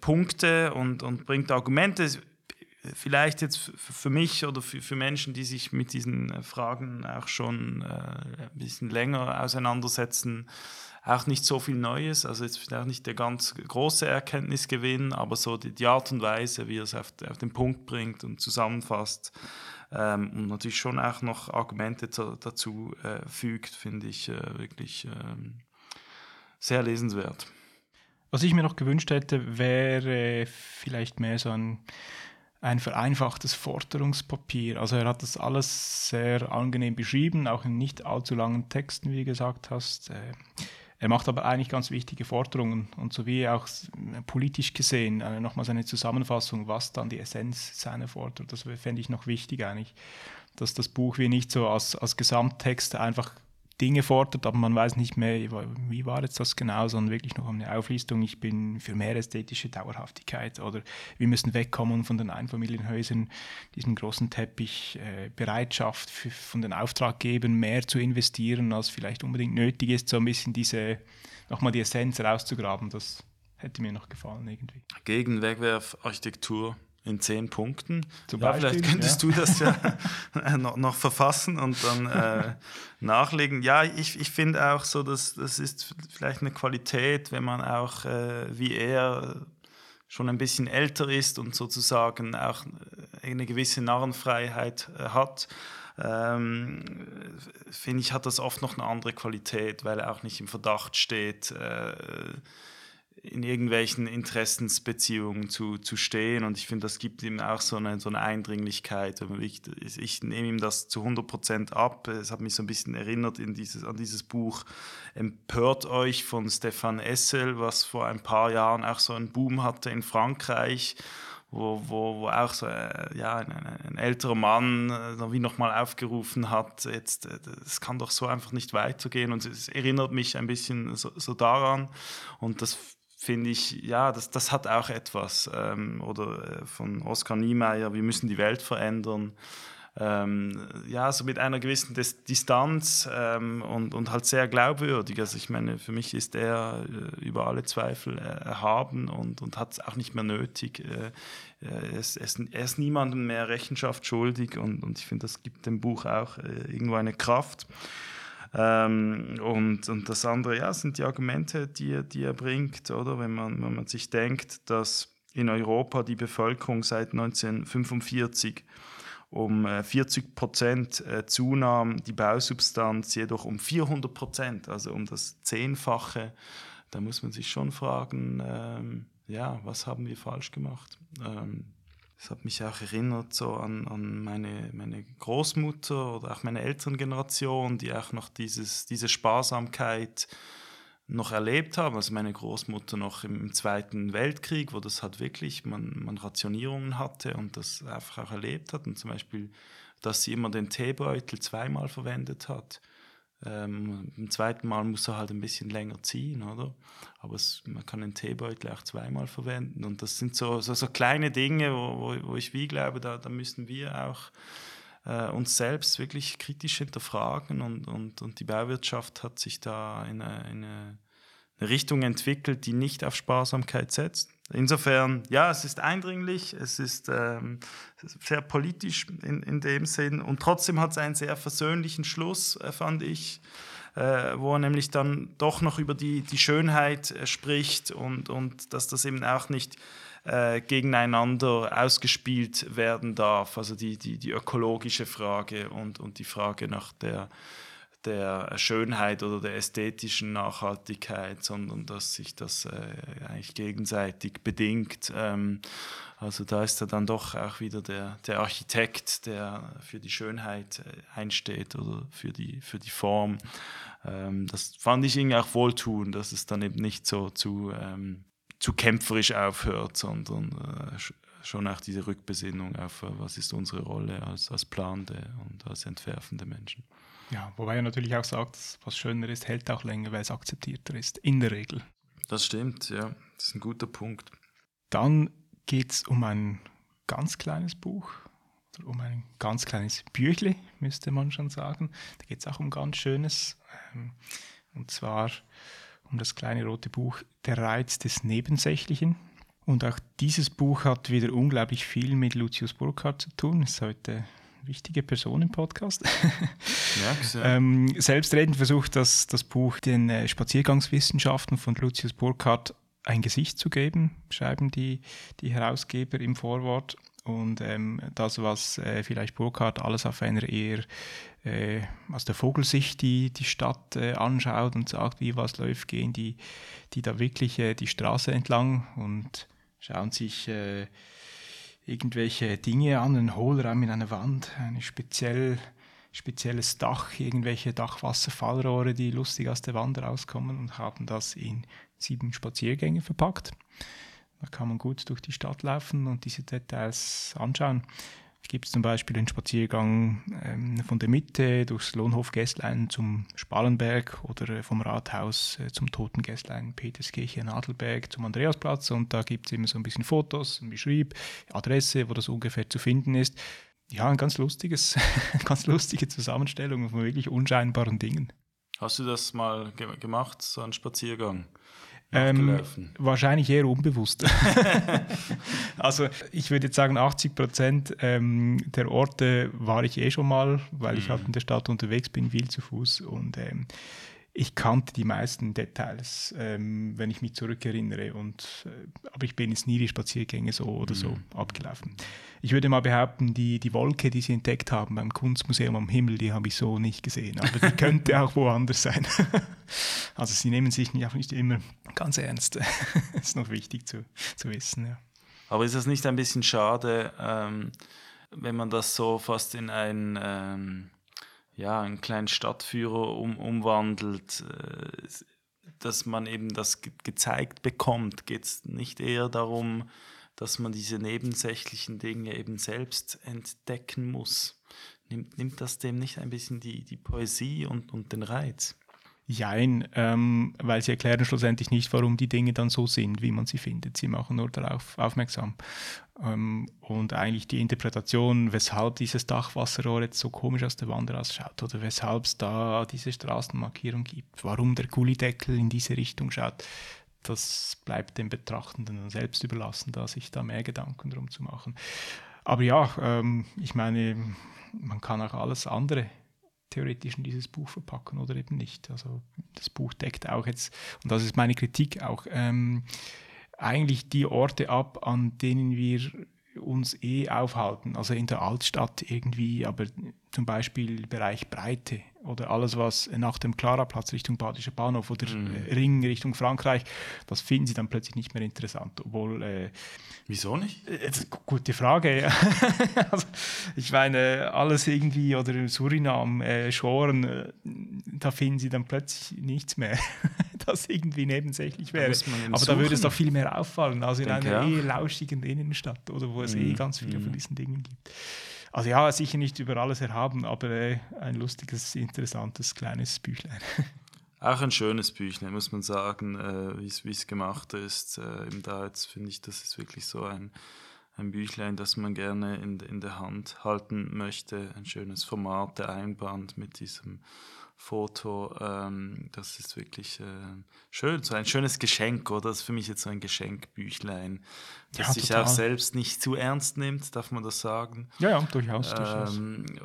Punkte und, und bringt Argumente vielleicht jetzt für mich oder für, für Menschen, die sich mit diesen äh, Fragen auch schon äh, ein bisschen länger auseinandersetzen, auch nicht so viel Neues. Also jetzt vielleicht nicht der ganz große Erkenntnisgewinn, aber so die, die Art und Weise, wie er es auf, auf den Punkt bringt und zusammenfasst ähm, und natürlich schon auch noch Argumente zu, dazu äh, fügt, finde ich äh, wirklich ähm, sehr lesenswert. Was ich mir noch gewünscht hätte, wäre vielleicht mehr so ein ein vereinfachtes Forderungspapier. Also er hat das alles sehr angenehm beschrieben, auch in nicht allzu langen Texten, wie du gesagt hast. Äh, er macht aber eigentlich ganz wichtige Forderungen und so wie auch politisch gesehen äh, nochmal seine Zusammenfassung, was dann die Essenz seiner Forderung, das fände ich noch wichtig eigentlich, dass das Buch wie nicht so als, als Gesamttext einfach Dinge fordert, aber man weiß nicht mehr, wie war jetzt das genau, sondern wirklich noch eine Auflistung. Ich bin für mehr ästhetische Dauerhaftigkeit oder wir müssen wegkommen von den Einfamilienhäusern, diesem großen Teppich, äh, Bereitschaft für, von den Auftraggebern mehr zu investieren, als vielleicht unbedingt nötig ist, so ein bisschen diese, nochmal die Essenz rauszugraben. Das hätte mir noch gefallen irgendwie. Gegen Wegwerfarchitektur in zehn Punkten. Zum ja, Beispiel, vielleicht könntest ja. du das ja noch, noch, verfassen und dann äh, nachlegen. Ja, ich, ich finde auch so, dass das ist vielleicht eine Qualität, wenn man auch äh, wie er schon ein bisschen älter ist und sozusagen auch eine gewisse Narrenfreiheit äh, hat. Ähm, finde ich, hat das oft noch eine andere Qualität, weil er auch nicht im Verdacht steht, äh, in irgendwelchen Interessensbeziehungen zu, zu stehen. Und ich finde, das gibt ihm auch so eine, so eine Eindringlichkeit. Ich, ich nehme ihm das zu 100 Prozent ab. Es hat mich so ein bisschen erinnert in dieses, an dieses Buch Empört euch von Stefan Essel, was vor ein paar Jahren auch so einen Boom hatte in Frankreich. Wo, wo, wo auch so, äh, ja, ein, ein, älterer Mann äh, wie nochmal aufgerufen hat, jetzt, äh, es kann doch so einfach nicht weitergehen. Und es erinnert mich ein bisschen so, so daran. Und das finde ich, ja, das, das hat auch etwas. Ähm, oder äh, von Oskar Niemeyer, wir müssen die Welt verändern. Ähm, ja, so mit einer gewissen Dis Distanz ähm, und, und halt sehr glaubwürdig. Also ich meine, für mich ist er äh, über alle Zweifel äh, erhaben und, und hat es auch nicht mehr nötig. Äh, er, ist, er, ist, niemandem mehr Rechenschaft schuldig und, und ich finde, das gibt dem Buch auch äh, irgendwo eine Kraft. Ähm, und, und das andere, ja, sind die Argumente, die, die er bringt, oder? Wenn man, wenn man sich denkt, dass in Europa die Bevölkerung seit 1945 um 40 äh, Prozent äh, zunahm, die Bausubstanz jedoch um 400 Prozent, also um das Zehnfache. Da muss man sich schon fragen, ähm, ja, was haben wir falsch gemacht? Ähm, das hat mich auch erinnert so an, an meine, meine Großmutter oder auch meine Elterngeneration, die auch noch dieses, diese Sparsamkeit noch erlebt haben. Also meine Großmutter noch im Zweiten Weltkrieg, wo das halt wirklich, man, man Rationierungen hatte und das einfach auch erlebt hat. Und zum Beispiel, dass sie immer den Teebeutel zweimal verwendet hat. Ähm, Im zweiten Mal muss er halt ein bisschen länger ziehen, oder? Aber es, man kann den Teebeutel auch zweimal verwenden. Und das sind so, so, so kleine Dinge, wo, wo, wo, ich wie glaube, da, da müssen wir auch äh, uns selbst wirklich kritisch hinterfragen. Und, und, und die Bauwirtschaft hat sich da in eine, in eine Richtung entwickelt, die nicht auf Sparsamkeit setzt. Insofern, ja, es ist eindringlich, es ist ähm, sehr politisch in, in dem Sinn und trotzdem hat es einen sehr versöhnlichen Schluss, äh, fand ich. äh, wo er nämlich dann doch noch über die, die Schönheit äh, spricht und, und dass das eben auch nicht äh, gegeneinander ausgespielt werden darf. Also die, die, die ökologische Frage und, und die Frage nach der, der Schönheit oder der ästhetischen Nachhaltigkeit, sondern dass sich das äh, eigentlich gegenseitig bedingt. Ähm, also da ist er dann doch auch wieder der, der Architekt, der für die Schönheit äh, einsteht oder für die, für die Form. Ähm, das fand ich irgendwie auch wohltun, dass es dann eben nicht so zu, ähm, zu kämpferisch aufhört, sondern äh, schon auch diese Rückbesinnung auf, äh, was ist unsere Rolle als, als planende und als entwerfende Menschen. Ja, wobei er natürlich auch sagt, was schöner ist, hält auch länger, weil es akzeptierter ist, in der Regel. Das stimmt, ja, das ist ein guter Punkt. Dann geht es um ein ganz kleines Buch, oder um ein ganz kleines Büchle, müsste man schon sagen. Da geht es auch um ganz Schönes, ähm, und zwar um das kleine rote Buch Der Reiz des Nebensächlichen. Und auch dieses Buch hat wieder unglaublich viel mit Lucius Burkhardt zu tun. Ist heute wichtige Person im Podcast. Ja, ähm, selbstredend versucht das, das Buch den äh, Spaziergangswissenschaften von Lucius Burkhardt ein Gesicht zu geben, schreiben die, die Herausgeber im Vorwort. Und ähm, das, was äh, vielleicht Burkhardt alles auf einer eher äh, aus der Vogelsicht die, die Stadt äh, anschaut und sagt, wie was läuft, gehen die, die da wirklich äh, die Straße entlang und schauen sich äh, irgendwelche Dinge an, einen Hohlraum in einer Wand, ein speziell, spezielles Dach, irgendwelche Dachwasserfallrohre, die lustig aus der Wand rauskommen und haben das in sieben Spaziergänge verpackt. Da kann man gut durch die Stadt laufen und diese Details anschauen. Es gibt zum Beispiel den Spaziergang ähm, von der Mitte durchs Lohnhof-Gästlein zum Spalenberg oder äh, vom Rathaus äh, zum Toten Gästlein Peterskirche Nadelberg zum Andreasplatz und da gibt es immer so ein bisschen Fotos, ein Beschrieb, Adresse, wo das ungefähr zu finden ist. Ja, ein ganz lustiges, ganz lustige Zusammenstellung von wirklich unscheinbaren Dingen. Hast du das mal ge gemacht, so einen Spaziergang? Ähm, wahrscheinlich eher unbewusst. also ich würde jetzt sagen, 80 Prozent ähm, der Orte war ich eh schon mal, weil mhm. ich halt in der Stadt unterwegs bin, viel zu Fuß. Und ähm, ich kannte die meisten Details, ähm, wenn ich mich zurückerinnere. Und, äh, aber ich bin jetzt nie die Spaziergänge so oder so mhm. abgelaufen. Ich würde mal behaupten, die, die Wolke, die Sie entdeckt haben beim Kunstmuseum am Himmel, die habe ich so nicht gesehen. Aber die könnte auch woanders sein. also Sie nehmen sich nicht, auch nicht immer ganz ernst. das ist noch wichtig zu, zu wissen. Ja. Aber ist das nicht ein bisschen schade, ähm, wenn man das so fast in ein... Ähm ja, einen kleinen Stadtführer um, umwandelt, äh, dass man eben das ge gezeigt bekommt, geht es nicht eher darum, dass man diese nebensächlichen Dinge eben selbst entdecken muss. Nimmt, nimmt das dem nicht ein bisschen die, die Poesie und, und den Reiz? Jein, ähm, weil sie erklären schlussendlich nicht, warum die Dinge dann so sind, wie man sie findet. Sie machen nur darauf aufmerksam. Ähm, und eigentlich die Interpretation, weshalb dieses Dachwasserrohr jetzt so komisch aus der Wand ausschaut oder weshalb es da diese Straßenmarkierung gibt, warum der Gullideckel in diese Richtung schaut, das bleibt dem Betrachtenden selbst überlassen, da sich da mehr Gedanken drum zu machen. Aber ja, ähm, ich meine, man kann auch alles andere theoretisch in dieses Buch verpacken oder eben nicht. Also das Buch deckt auch jetzt, und das ist meine Kritik auch, ähm, eigentlich die Orte ab, an denen wir uns eh aufhalten. Also in der Altstadt irgendwie, aber zum Beispiel Bereich Breite oder alles, was nach dem Klaraplatz Richtung Badischer Bahnhof oder mhm. Ring Richtung Frankreich, das finden sie dann plötzlich nicht mehr interessant. Obwohl. Äh, Wieso nicht? Äh, gute Frage. also, ich meine, alles irgendwie oder Surinam, äh, Schoren, äh, da finden sie dann plötzlich nichts mehr, das irgendwie nebensächlich wäre. Aber da würde es doch viel mehr auffallen, als in einer eh lauschigen Innenstadt oder wo es eh mhm. eh ganz viele mhm. von diesen Dingen gibt. Also ja, sicher nicht über alles erhaben, aber äh, ein lustiges, interessantes, kleines Büchlein. Auch ein schönes Büchlein, muss man sagen, äh, wie es gemacht ist. Äh, eben da jetzt finde ich, das ist wirklich so ein, ein Büchlein, das man gerne in, in der Hand halten möchte. Ein schönes Format, der Einband mit diesem Foto. Ähm, das ist wirklich äh, schön, so ein schönes Geschenk, oder? Das ist für mich jetzt so ein Geschenkbüchlein, das ja, sich total. auch selbst nicht zu ernst nimmt, darf man das sagen? Ja, ja, durchaus. Ähm, durchaus.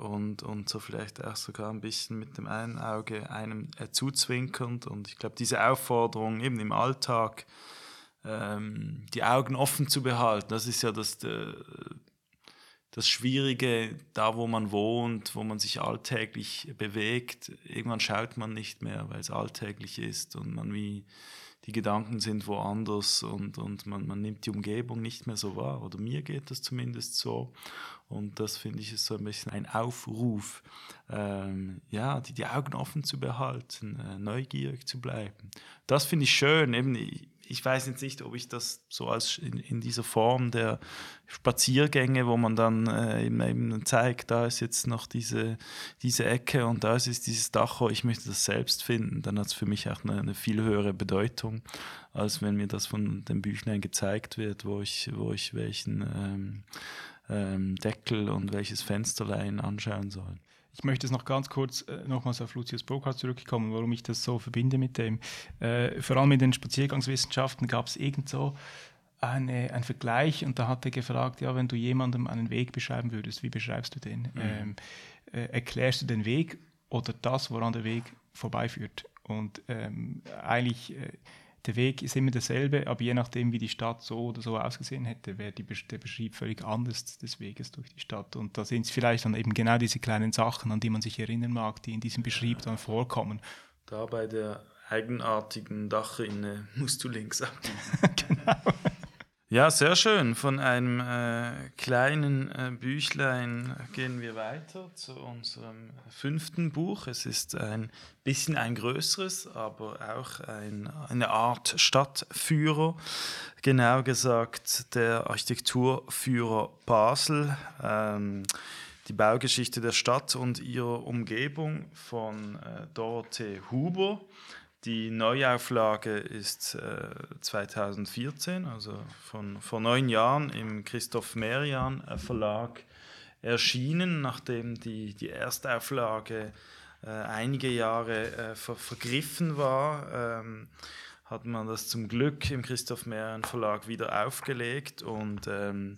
Und, und so vielleicht auch sogar ein bisschen mit dem einen Auge einem äh, zuzwinkernd. Und ich glaube, diese Aufforderung eben im Alltag, ähm, die Augen offen zu behalten, das ist ja das, äh, das Schwierige, da wo man wohnt, wo man sich alltäglich bewegt, irgendwann schaut man nicht mehr, weil es alltäglich ist und man wie die Gedanken sind woanders und, und man, man nimmt die Umgebung nicht mehr so wahr. Oder mir geht das zumindest so. Und das finde ich ist so ein bisschen ein Aufruf, ähm, ja, die, die Augen offen zu behalten, äh, neugierig zu bleiben. Das finde ich schön. Eben, ich weiß jetzt nicht, ob ich das so als in, in dieser Form der Spaziergänge, wo man dann äh, eben, zeigt, da ist jetzt noch diese, diese Ecke und da ist dieses Dach, ich möchte das selbst finden, dann hat es für mich auch eine, eine, viel höhere Bedeutung, als wenn mir das von den Büchlein gezeigt wird, wo ich, wo ich welchen ähm, ähm, Deckel und welches Fensterlein anschauen soll. Ich möchte es noch ganz kurz äh, nochmals auf Lucius Burkhardt zurückkommen, warum ich das so verbinde mit dem. Äh, vor allem in den Spaziergangswissenschaften gab es irgend so eine, einen Vergleich und da hat er gefragt, ja, wenn du jemandem einen Weg beschreiben würdest, wie beschreibst du den? Mhm. Ähm, äh, erklärst du den Weg oder das, woran der Weg vorbeiführt? Und ähm, eigentlich äh, der Weg ist immer derselbe, aber je nachdem, wie die Stadt so oder so ausgesehen hätte, wäre der Beschrieb völlig anders des Weges durch die Stadt. Und da sind es vielleicht dann eben genau diese kleinen Sachen, an die man sich erinnern mag, die in diesem Beschrieb dann vorkommen. Da bei der eigenartigen Dachrinne musst du links abbiegen. genau. Ja, sehr schön. Von einem äh, kleinen äh, Büchlein gehen wir weiter zu unserem fünften Buch. Es ist ein bisschen ein größeres, aber auch ein, eine Art Stadtführer. Genau gesagt der Architekturführer Basel. Ähm, die Baugeschichte der Stadt und ihrer Umgebung von äh, Dorothee Huber. Die Neuauflage ist äh, 2014, also von, vor neun Jahren im Christoph Merian äh, Verlag erschienen, nachdem die, die Erstauflage äh, einige Jahre äh, ver, vergriffen war. Ähm, hat man das zum Glück im Christoph Merian Verlag wieder aufgelegt und ähm,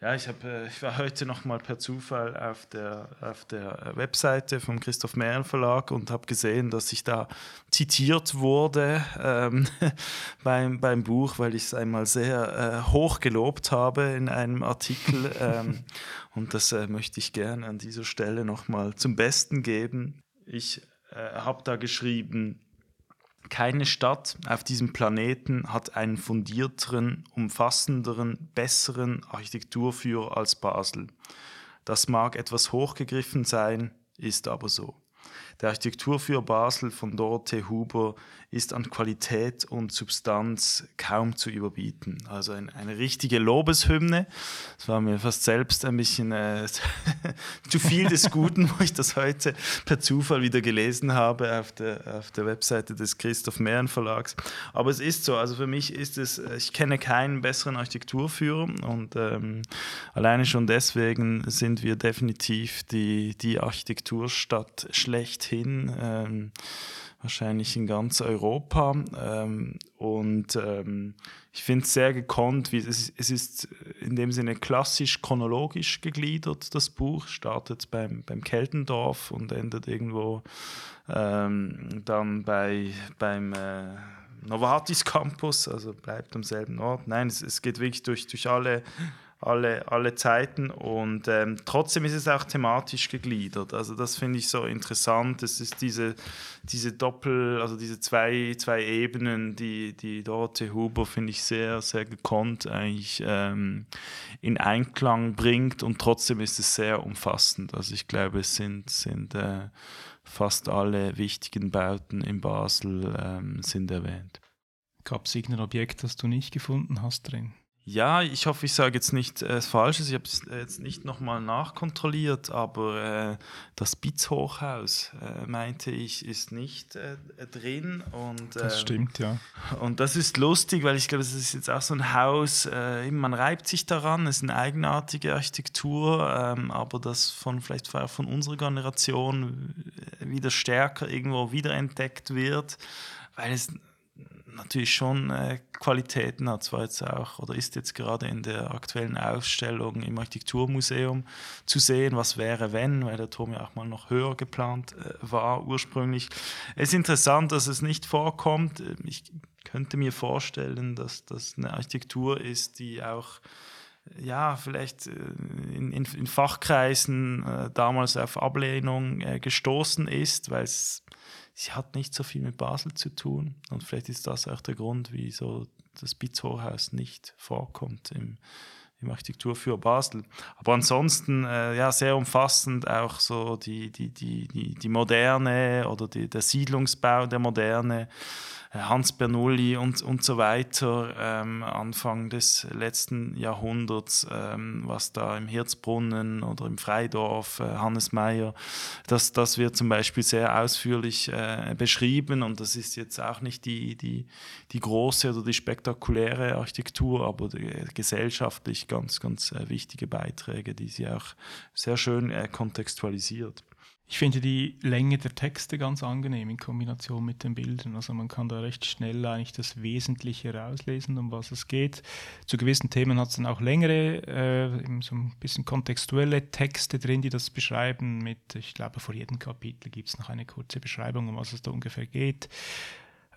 ja, ich, hab, äh, ich war heute noch mal per Zufall auf der, auf der Webseite vom Christoph Mehren Verlag und habe gesehen, dass ich da zitiert wurde ähm, beim, beim Buch, weil ich es einmal sehr äh, hoch gelobt habe in einem Artikel. ähm, und das äh, möchte ich gerne an dieser Stelle noch mal zum Besten geben. Ich äh, habe da geschrieben, keine Stadt auf diesem Planeten hat einen fundierteren, umfassenderen, besseren Architekturführer als Basel. Das mag etwas hochgegriffen sein, ist aber so. Der Architektur für Basel von Dorothee Huber ist an Qualität und Substanz kaum zu überbieten. Also ein, eine richtige Lobeshymne. Es war mir fast selbst ein bisschen äh, zu viel des Guten, wo ich das heute per Zufall wieder gelesen habe auf der, auf der Webseite des Christoph Mehren Verlags. Aber es ist so, also für mich ist es, ich kenne keinen besseren Architekturführer und ähm, alleine schon deswegen sind wir definitiv die, die Architekturstadt schlecht schlechthin, ähm, wahrscheinlich in ganz Europa. Ähm, und ähm, ich finde es sehr gekonnt, wie es, es ist in dem Sinne klassisch chronologisch gegliedert, das Buch. Startet beim, beim Keltendorf und endet irgendwo ähm, dann bei, beim äh, Novartis Campus, also bleibt am selben Ort. Nein, es, es geht wirklich durch, durch alle alle, alle Zeiten und ähm, trotzdem ist es auch thematisch gegliedert. Also das finde ich so interessant. Es ist diese, diese Doppel, also diese zwei, zwei Ebenen, die, die Dorothee Huber, finde ich, sehr, sehr gekonnt eigentlich ähm, in Einklang bringt und trotzdem ist es sehr umfassend. Also ich glaube, es sind, sind äh, fast alle wichtigen Bauten in Basel ähm, sind erwähnt. Gab es irgendein Objekt, das du nicht gefunden hast drin? Ja, ich hoffe, ich sage jetzt nicht äh, Falsches. Ich habe es jetzt nicht nochmal nachkontrolliert, aber äh, das Bitz-Hochhaus, äh, meinte ich, ist nicht äh, drin. Und, das ähm, stimmt, ja. Und das ist lustig, weil ich glaube, es ist jetzt auch so ein Haus, äh, man reibt sich daran, es ist eine eigenartige Architektur, ähm, aber das von vielleicht von unserer Generation äh, wieder stärker irgendwo wiederentdeckt wird, weil es natürlich schon äh, Qualitäten hat. Zwar jetzt auch oder ist jetzt gerade in der aktuellen Ausstellung im Architekturmuseum zu sehen, was wäre, wenn, weil der Turm ja auch mal noch höher geplant äh, war ursprünglich. Es ist interessant, dass es nicht vorkommt. Ich könnte mir vorstellen, dass das eine Architektur ist, die auch ja, vielleicht äh, in, in, in Fachkreisen äh, damals auf Ablehnung äh, gestoßen ist, weil es sie hat nicht so viel mit Basel zu tun. Und vielleicht ist das auch der Grund, wieso das Bizorhaus nicht vorkommt im, im Architektur für Basel. Aber ansonsten äh, ja sehr umfassend auch so die, die, die, die, die Moderne oder die, der Siedlungsbau der Moderne. Äh, Hans Bernoulli und, und so weiter, ähm, Anfang des letzten Jahrhunderts, ähm, was da im Hirzbrunnen oder im Freidorf, äh, Hannes Meyer, das, das wird zum Beispiel sehr ausführlich äh, beschrieben und das ist jetzt auch nicht die, die, die große oder die spektakuläre Architektur, aber die, gesellschaftlich ganz, ganz äh, wichtige Beiträge, die sie auch sehr schön äh, kontextualisiert. Ich finde die Länge der Texte ganz angenehm in Kombination mit den Bildern. Also man kann da recht schnell eigentlich das Wesentliche rauslesen, um was es geht. Zu gewissen Themen hat es dann auch längere, äh, so ein bisschen kontextuelle Texte drin, die das beschreiben. Mit, ich glaube, vor jedem Kapitel gibt es noch eine kurze Beschreibung, um was es da ungefähr geht.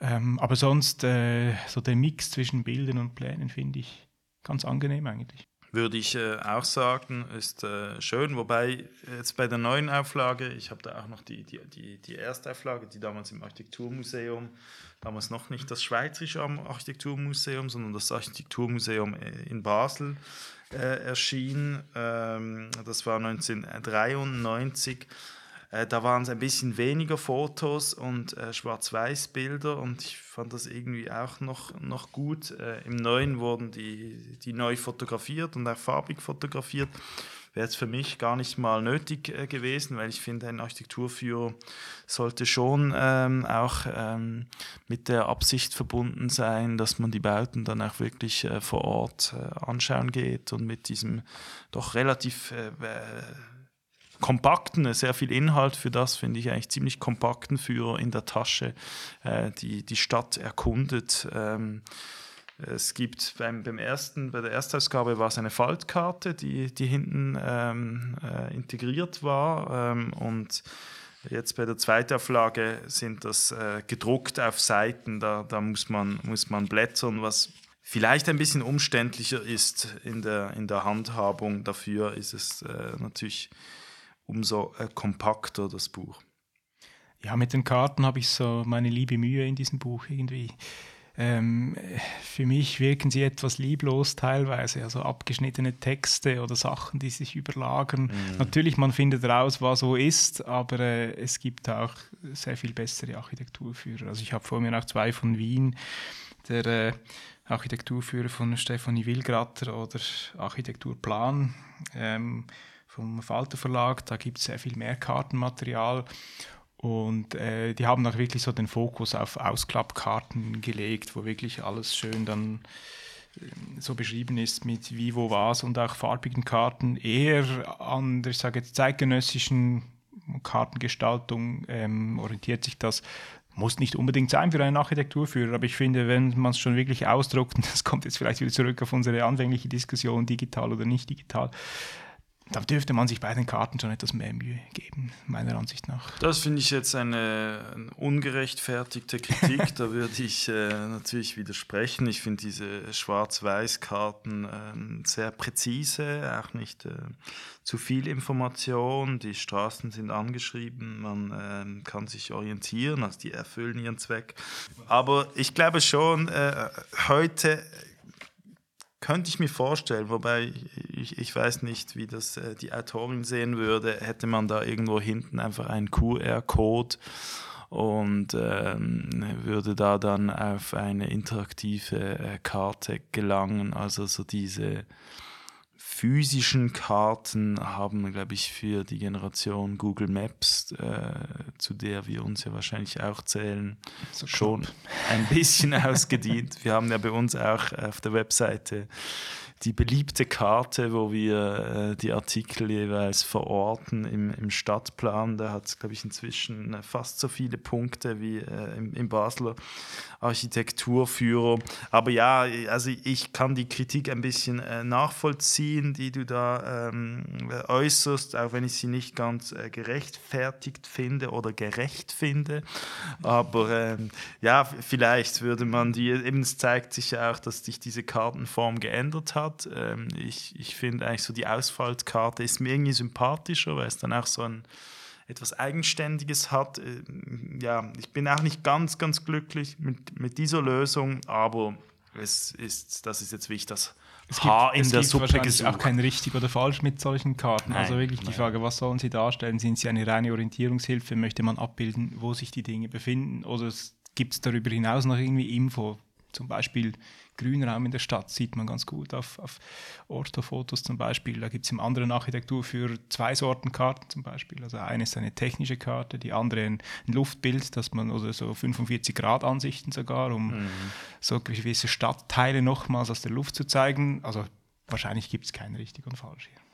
Ähm, aber sonst, äh, so der Mix zwischen Bildern und Plänen finde ich ganz angenehm eigentlich würde ich äh, auch sagen, ist äh, schön. Wobei jetzt bei der neuen Auflage, ich habe da auch noch die, die, die, die Erstauflage, die damals im Architekturmuseum, damals noch nicht das Schweizerische Architekturmuseum, sondern das Architekturmuseum äh, in Basel äh, erschien. Ähm, das war 1993. Äh, da waren es ein bisschen weniger Fotos und äh, Schwarz-Weiß-Bilder und ich fand das irgendwie auch noch, noch gut. Äh, Im Neuen wurden die, die neu fotografiert und auch farbig fotografiert. Wäre jetzt für mich gar nicht mal nötig äh, gewesen, weil ich finde, ein Architekturführer sollte schon ähm, auch ähm, mit der Absicht verbunden sein, dass man die Bauten dann auch wirklich äh, vor Ort anschauen geht und mit diesem doch relativ kompakten, sehr viel Inhalt für das, finde ich eigentlich ziemlich kompakten Führer in der Tasche, äh, die die Stadt erkundet. Ähm, es gibt beim, beim ersten, bei der Erstausgabe war es eine Faltkarte, die, die hinten ähm, äh, integriert war ähm, und Jetzt bei der Zweitauflage sind das äh, gedruckt auf Seiten, da, da muss, man, muss man blättern, was vielleicht ein bisschen umständlicher ist in der, in der Handhabung. Dafür ist es äh, natürlich umso äh, kompakter das Buch. Ja, mit den Karten habe ich so meine liebe Mühe in diesem Buch irgendwie. Ähm, für mich wirken sie etwas lieblos teilweise, also abgeschnittene Texte oder Sachen, die sich überlagern. Mhm. Natürlich, man findet raus, was so ist, aber äh, es gibt auch sehr viel bessere Architekturführer. Also ich habe vor mir auch zwei von Wien, der äh, Architekturführer von Stefanie Wilgratter oder Architekturplan. Ähm, vom Falter Verlag. Da gibt es sehr viel mehr Kartenmaterial. Und äh, die haben auch wirklich so den Fokus auf Ausklappkarten gelegt, wo wirklich alles schön dann äh, so beschrieben ist mit wie, wo, was und auch farbigen Karten eher an der, ich sage jetzt, zeitgenössischen Kartengestaltung ähm, orientiert sich das. Muss nicht unbedingt sein für einen Architekturführer, aber ich finde, wenn man es schon wirklich ausdruckt, und das kommt jetzt vielleicht wieder zurück auf unsere anfängliche Diskussion, digital oder nicht digital, da dürfte man sich bei den Karten schon etwas mehr Mühe geben, meiner Ansicht nach. Das finde ich jetzt eine, eine, ungerechtfertigte Kritik. da würde ich äh, natürlich widersprechen. Ich finde diese Schwarz-Weiß-Karten äh, sehr präzise, auch nicht äh, zu viel Information. Die Straßen sind angeschrieben, man ähm, kann sich orientieren, also die erfüllen ihren Zweck. Aber ich glaube schon, äh, heute könnte ich mir vorstellen, wobei ich, ich weiß nicht, wie das äh, die Autorin sehen würde, hätte man da irgendwo hinten einfach einen QR-Code und ähm, würde da dann auf eine interaktive äh, Karte gelangen. Also so diese physischen Karten haben, glaube ich, für die Generation Google Maps, äh, zu der wir uns ja wahrscheinlich auch zählen, so schon ein bisschen ausgedient. Wir haben ja bei uns auch auf der Webseite die beliebte Karte, wo wir äh, die Artikel jeweils verorten im, im Stadtplan. Da hat es, glaube ich, inzwischen äh, fast so viele Punkte wie äh, im, im Basler Architekturführer. Aber ja, also ich kann die Kritik ein bisschen äh, nachvollziehen, die du da ähm, äußerst, auch wenn ich sie nicht ganz äh, gerechtfertigt finde oder gerecht finde. Aber ähm, ja, vielleicht würde man die, eben es zeigt sich ja auch, dass sich diese Kartenform geändert hat. Ähm, ich ich finde eigentlich so die Ausfaltkarte ist mir irgendwie sympathischer, weil es dann auch so ein etwas Eigenständiges hat. Äh, ja, ich bin auch nicht ganz, ganz glücklich mit, mit dieser Lösung, aber es ist, das ist jetzt wichtig, das es Haar gibt, in der Suppe wahrscheinlich gesucht. auch kein richtig oder falsch mit solchen Karten. Also nein, also wirklich die Frage, was sollen sie darstellen? Sind sie eine reine Orientierungshilfe? Möchte man abbilden, wo sich die Dinge befinden? Oder gibt es darüber hinaus noch irgendwie Info? Zum Beispiel Grünraum in der Stadt sieht man ganz gut auf, auf Orthofotos zum Beispiel. Da gibt es im anderen Architektur für zwei Sorten Karten zum Beispiel. Also eine ist eine technische Karte, die andere ein, Luftbild, dass man oder so 45 Grad Ansichten sogar, um mhm. so gewisse Stadtteile nochmals aus der Luft zu zeigen. Also wahrscheinlich gibt es kein richtig und falsch hier.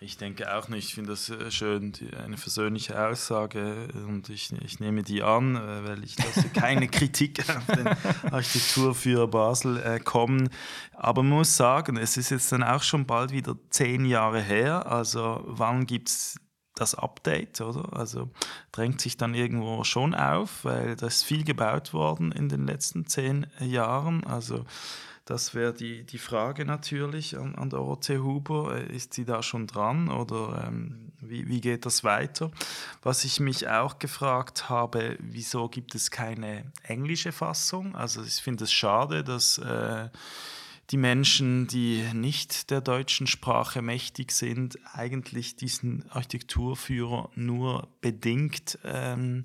Ich denke auch nicht. Ich finde das äh, schön, eine versöhnliche Aussage und ich, ich nehme die an, äh, weil ich lasse keine Kritik auf den Architekturführer Basel äh, kommen. Aber man muss sagen, es ist jetzt dann auch schon bald wieder zehn Jahre her. Also wann gibt es das Update, oder? Also drängt sich dann irgendwo schon auf, weil da ist viel gebaut worden in den letzten zehn Jahren. Also das wäre die, die Frage natürlich an, an Dorothee Huber. Äh, ist sie da schon dran oder ähm, wie, wie geht das weiter? Was ich mich auch gefragt habe, wieso gibt es keine englische Fassung? Also ich finde es schade, dass äh, die Menschen, die nicht der deutschen Sprache mächtig sind, eigentlich diesen Architekturführer nur bedingt ähm,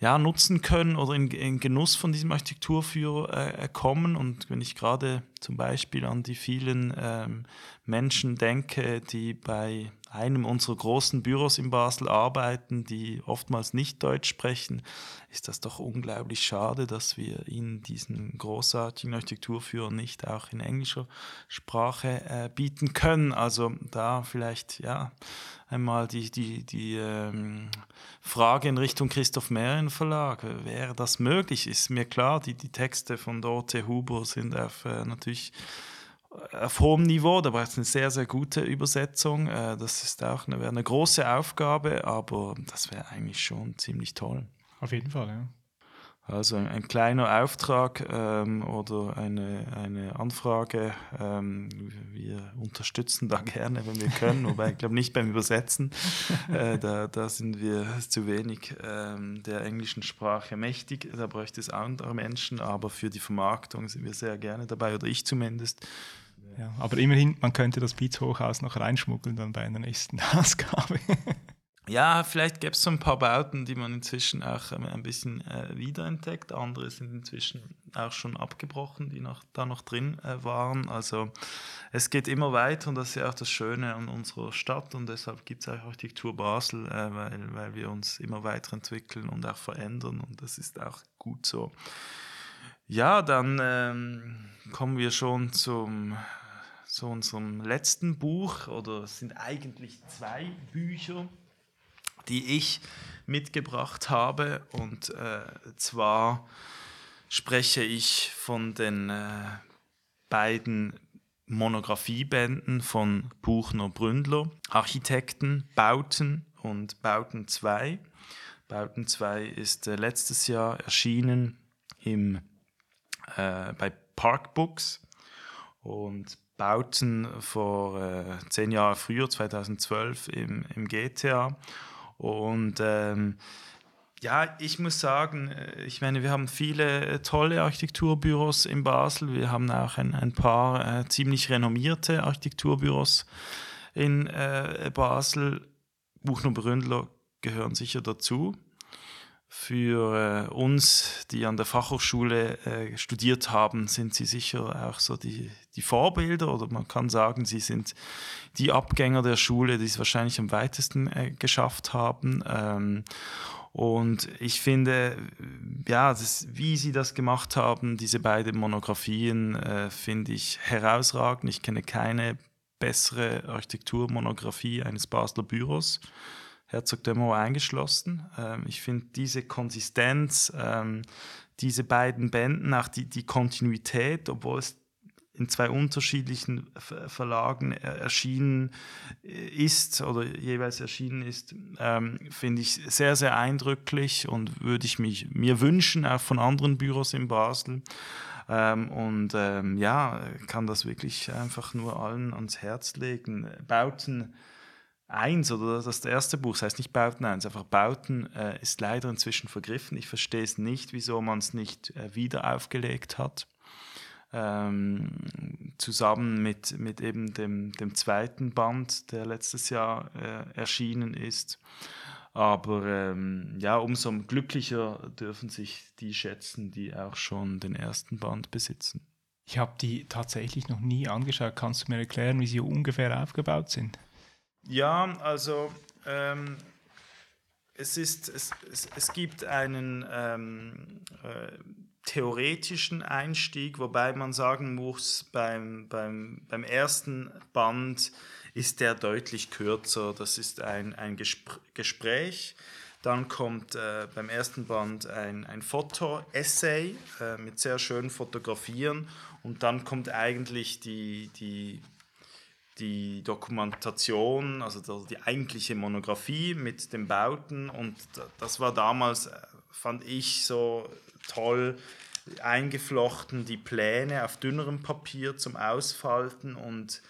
ja, nutzen können oder in, in Genuss von diesem Architekturführer äh, kommen. Und wenn ich gerade zum Beispiel an die vielen ähm, Menschen denke, die bei einem unserer großen Büros in Basel arbeiten, die oftmals nicht Deutsch sprechen, ist das doch unglaublich schade, dass wir ihnen diesen großartigen Architekturführer nicht auch in englischer Sprache äh, bieten können. Also da vielleicht ja einmal die, die, die ähm, Frage in Richtung Christoph Mehrin Verlag. Wäre das möglich? Ist mir klar, die, die Texte von Dorothee Huber sind auf, äh, natürlich auf hohem Niveau. Da braucht es eine sehr, sehr gute Übersetzung. Äh, das ist auch eine, eine große Aufgabe, aber das wäre eigentlich schon ziemlich toll. Auf jeden Fall, ja. Also ein, ein kleiner Auftrag ähm, oder eine, eine Anfrage. Ähm, wir unterstützen da gerne, wenn wir können, wobei ich glaube nicht beim Übersetzen. Äh, da, da sind wir zu wenig ähm, der englischen Sprache mächtig. Da bräuchte es andere Menschen, aber für die Vermarktung sind wir sehr gerne dabei, oder ich zumindest. Ja, aber immerhin, man könnte das Beats Hochhaus noch reinschmuggeln dann bei einer nächsten Ausgabe. Ja, vielleicht gäbe es so ein paar Bauten, die man inzwischen auch ähm, ein bisschen äh, wiederentdeckt. Andere sind inzwischen auch schon abgebrochen, die noch, da noch drin äh, waren. Also es geht immer weiter und das ist ja auch das Schöne an unserer Stadt und deshalb gibt es auch Architektur Basel, äh, weil, weil wir uns immer weiterentwickeln und auch verändern und das ist auch gut so. Ja, dann ähm, kommen wir schon zum zu unserem letzten Buch oder es sind eigentlich zwei Bücher die ich mitgebracht habe. Und äh, zwar spreche ich von den äh, beiden Monographiebänden von Buchner Bründler, Architekten, Bauten und Bauten 2. Bauten 2 ist äh, letztes Jahr erschienen im, äh, bei Parkbooks und Bauten vor äh, zehn Jahren früher, 2012 im, im GTA und ähm, ja, ich muss sagen, äh, ich meine, wir haben viele äh, tolle Architekturbüros in Basel. Wir haben auch ein, ein paar äh, ziemlich renommierte Architekturbüros in äh, Basel. Buchner Bründler gehören sicher dazu. Für äh, uns, die an der Fachhochschule äh, studiert haben, sind sie sicher auch so die, die Vorbilder oder man kann sagen, sie sind die Abgänger der Schule, die es wahrscheinlich am weitesten äh, geschafft haben. Ähm, und ich finde, ja, das, wie sie das gemacht haben, diese beiden Monographien, äh, finde ich herausragend. Ich kenne keine bessere Architekturmonographie eines Basler Büros. Herzog Demo eingeschlossen. Ähm, ich finde diese Konsistenz, ähm, diese beiden Bänden, auch die, die Kontinuität, obwohl es in zwei unterschiedlichen Verlagen erschienen äh, ist oder jeweils erschienen ist, ähm, finde ich sehr, sehr eindrücklich und würde ich mich mir wünschen, auch von anderen Büros in Basel. Ähm, und ähm, ja, kann das wirklich einfach nur allen ans Herz legen. Bauten 1 oder das erste Buch, das heißt nicht Bauten 1, einfach Bauten äh, ist leider inzwischen vergriffen. Ich verstehe es nicht, wieso man es nicht äh, wieder aufgelegt hat. Ähm, zusammen mit, mit eben dem, dem zweiten Band, der letztes Jahr äh, erschienen ist. Aber ähm, ja, umso glücklicher dürfen sich die schätzen, die auch schon den ersten Band besitzen. Ich habe die tatsächlich noch nie angeschaut. Kannst du mir erklären, wie sie ungefähr aufgebaut sind? Ja, also ähm, es, ist, es, es, es gibt einen ähm, äh, theoretischen Einstieg, wobei man sagen muss, beim, beim, beim ersten Band ist der deutlich kürzer. Das ist ein, ein Gespr Gespräch. Dann kommt äh, beim ersten Band ein, ein Foto-Essay äh, mit sehr schönen Fotografien und dann kommt eigentlich die, die die Dokumentation, also die eigentliche Monographie mit den Bauten und das war damals, äh, fand ich so toll, eingeflochten die Pläne auf dünnerem Papier zum Ausfalten und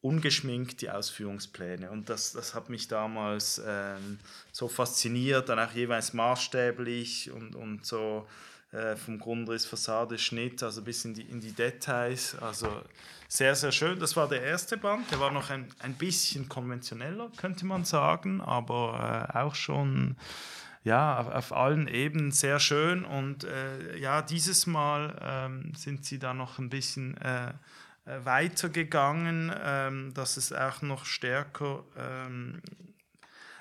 ungeschminkt die Ausführungspläne. Und das, das hat mich damals ähm, so fasziniert, dann auch jeweils maßstäblich und, und so äh, vom Grundriss, Fassade, Schnitt, also bis in die, in die Details. Also sehr, sehr schön. Das war der erste Band. Der war noch ein, ein bisschen konventioneller, könnte man sagen, aber äh, auch schon ja, auf, auf, allen Ebenen sehr schön. Und äh, ja, dieses Mal ähm, sind sie da noch ein bisschen äh, äh weitergegangen, ähm, dass es auch noch stärker ähm,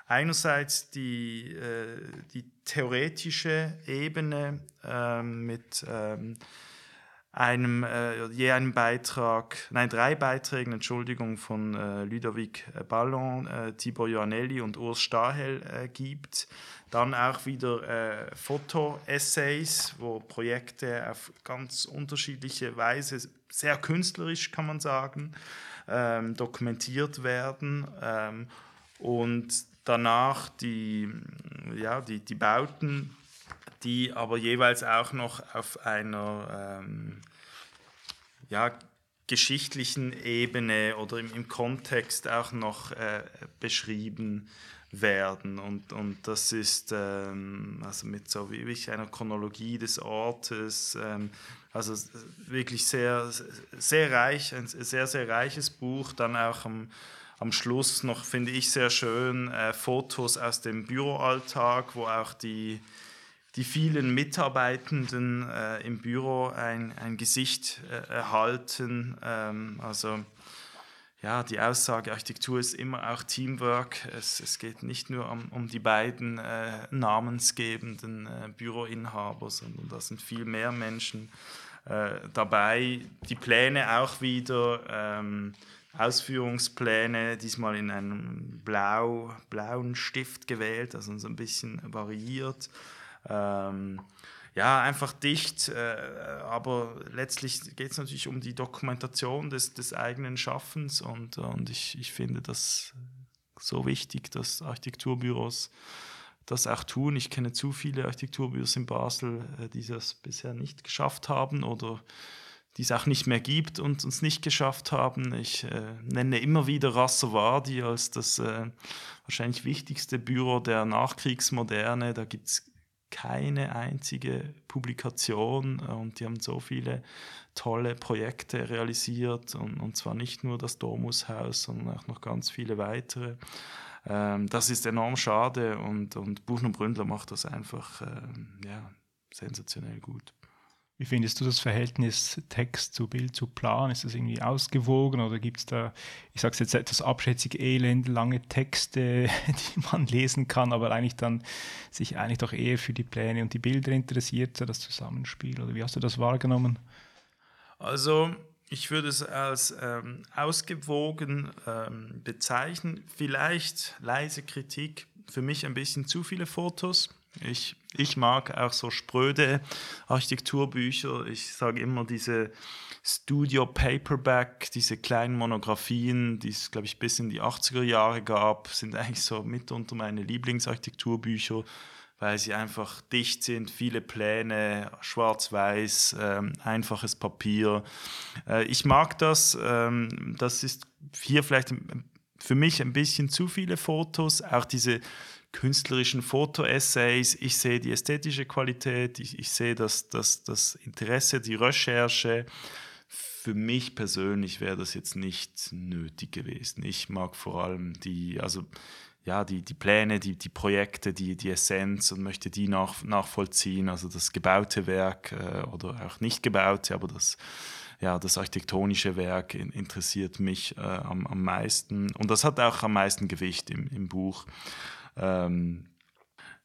einerseits die, äh, die theoretische Ebene äh, mit ähm, einem, äh, je einem Beitrag, nein, drei Beiträgen, Entschuldigung, von äh, Ludovic Ballon, äh, Tibor Joannelli und Urs Stahel äh, gibt. Dann auch wieder äh, Foto-Essays, wo Projekte auf ganz unterschiedliche Weise, sehr künstlerisch kann man sagen, ähm, dokumentiert werden. Ähm, und danach die, ja, die, die Bauten, die aber jeweils auch noch auf einer ähm, ja, geschichtlichen Ebene oder im, im Kontext auch noch äh, beschrieben werden. Und, und das ist ähm, also mit so wie einer Chronologie des Ortes, ähm, also wirklich sehr, sehr reich, ein sehr, sehr reiches Buch, dann auch am am Schluss noch, finde ich sehr schön, äh, Fotos aus dem Büroalltag, wo auch die, die vielen Mitarbeitenden äh, im Büro ein, ein Gesicht äh, erhalten. Ähm, also ja, die Aussage, Architektur ist immer auch Teamwork. Es, es geht nicht nur um, um die beiden äh, namensgebenden äh, Büroinhaber, sondern da sind viel mehr Menschen äh, dabei. Die Pläne auch wieder. Ähm, Ausführungspläne, diesmal in einem blau, blauen Stift gewählt, also so ein bisschen variiert. Ähm, ja, einfach dicht, äh, aber letztlich geht es natürlich um die Dokumentation des, des eigenen Schaffens und, und ich, ich finde das so wichtig, dass Architekturbüros das auch tun. Ich kenne zu viele Architekturbüros in Basel, äh, die das bisher nicht geschafft haben oder die es auch nicht mehr gibt und uns nicht geschafft haben. Ich äh, nenne immer wieder Rassovardi als das äh, wahrscheinlich wichtigste Büro der Nachkriegsmoderne. Da gibt es keine einzige Publikation und die haben so viele tolle Projekte realisiert und, und zwar nicht nur das Domushaus, sondern auch noch ganz viele weitere. Ähm, das ist enorm schade und, und Buchner Bründler macht das einfach ähm, ja, sensationell gut. Wie findest du das Verhältnis Text zu Bild zu Plan? Ist das irgendwie ausgewogen oder gibt es da, ich sage es jetzt etwas abschätzig, elend lange Texte, die man lesen kann, aber eigentlich dann sich eigentlich doch eher für die Pläne und die Bilder interessiert, das Zusammenspiel? Oder wie hast du das wahrgenommen? Also ich würde es als ähm, ausgewogen ähm, bezeichnen. Vielleicht leise Kritik, für mich ein bisschen zu viele Fotos ich, ich mag auch so spröde Architekturbücher. Ich sage immer diese Studio Paperback, diese kleinen Monografien, die es, glaube ich, bis in die 80er Jahre gab, sind eigentlich so mitunter meine Lieblingsarchitekturbücher, weil sie einfach dicht sind, viele Pläne, schwarz-weiß, ähm, einfaches Papier. Äh, ich mag das. Ähm, das ist hier vielleicht für mich ein bisschen zu viele Fotos, auch diese künstlerischen Fotoessays, ich sehe die ästhetische Qualität, ich, ich sehe das, das, das Interesse, die Recherche. Für mich persönlich wäre das jetzt nicht nötig gewesen. Ich mag vor allem die, also ja, die, die Pläne, die, die Projekte, die, die Essenz und möchte die nach, nachvollziehen. Also das gebaute Werk äh, oder auch nicht gebaute, aber das, ja, das architektonische Werk interessiert mich äh, am, am meisten. Und das hat auch am meisten Gewicht im, im Buch. Ähm,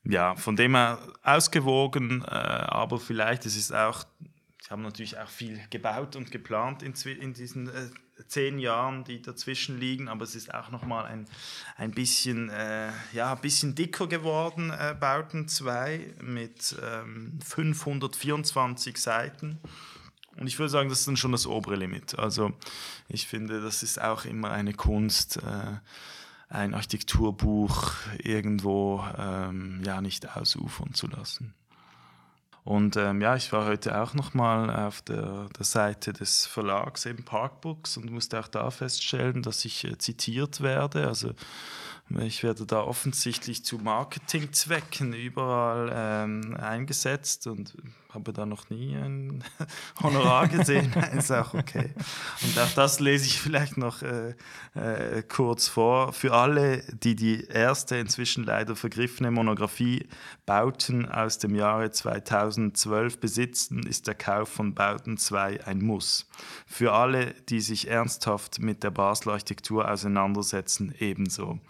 ja, von dem her ausgewogen, äh, aber vielleicht, es ist auch, sie haben natürlich auch viel gebaut und geplant in, in diesen äh, zehn Jahren, die dazwischen liegen, aber es ist auch nochmal ein, ein bisschen, äh, ja, bisschen dicker geworden, äh, Bauten 2 mit ähm, 524 Seiten. Und ich würde sagen, das ist dann schon das obere Limit. Also ich finde, das ist auch immer eine Kunst, äh, ein Architekturbuch irgendwo ähm, ja nicht ausufern zu lassen. Und ähm, ja, ich war heute auch nochmal auf der, der Seite des Verlags eben Parkbooks und musste auch da feststellen, dass ich äh, zitiert werde. Also ich werde da offensichtlich zu Marketingzwecken überall ähm, eingesetzt und habe da noch nie ein Honorar gesehen. ist auch okay. Und auch das lese ich vielleicht noch äh, äh, kurz vor. Für alle, die die erste, inzwischen leider vergriffene Monographie Bauten aus dem Jahre 2012 besitzen, ist der Kauf von Bauten 2 ein Muss. Für alle, die sich ernsthaft mit der Basler Architektur auseinandersetzen, ebenso.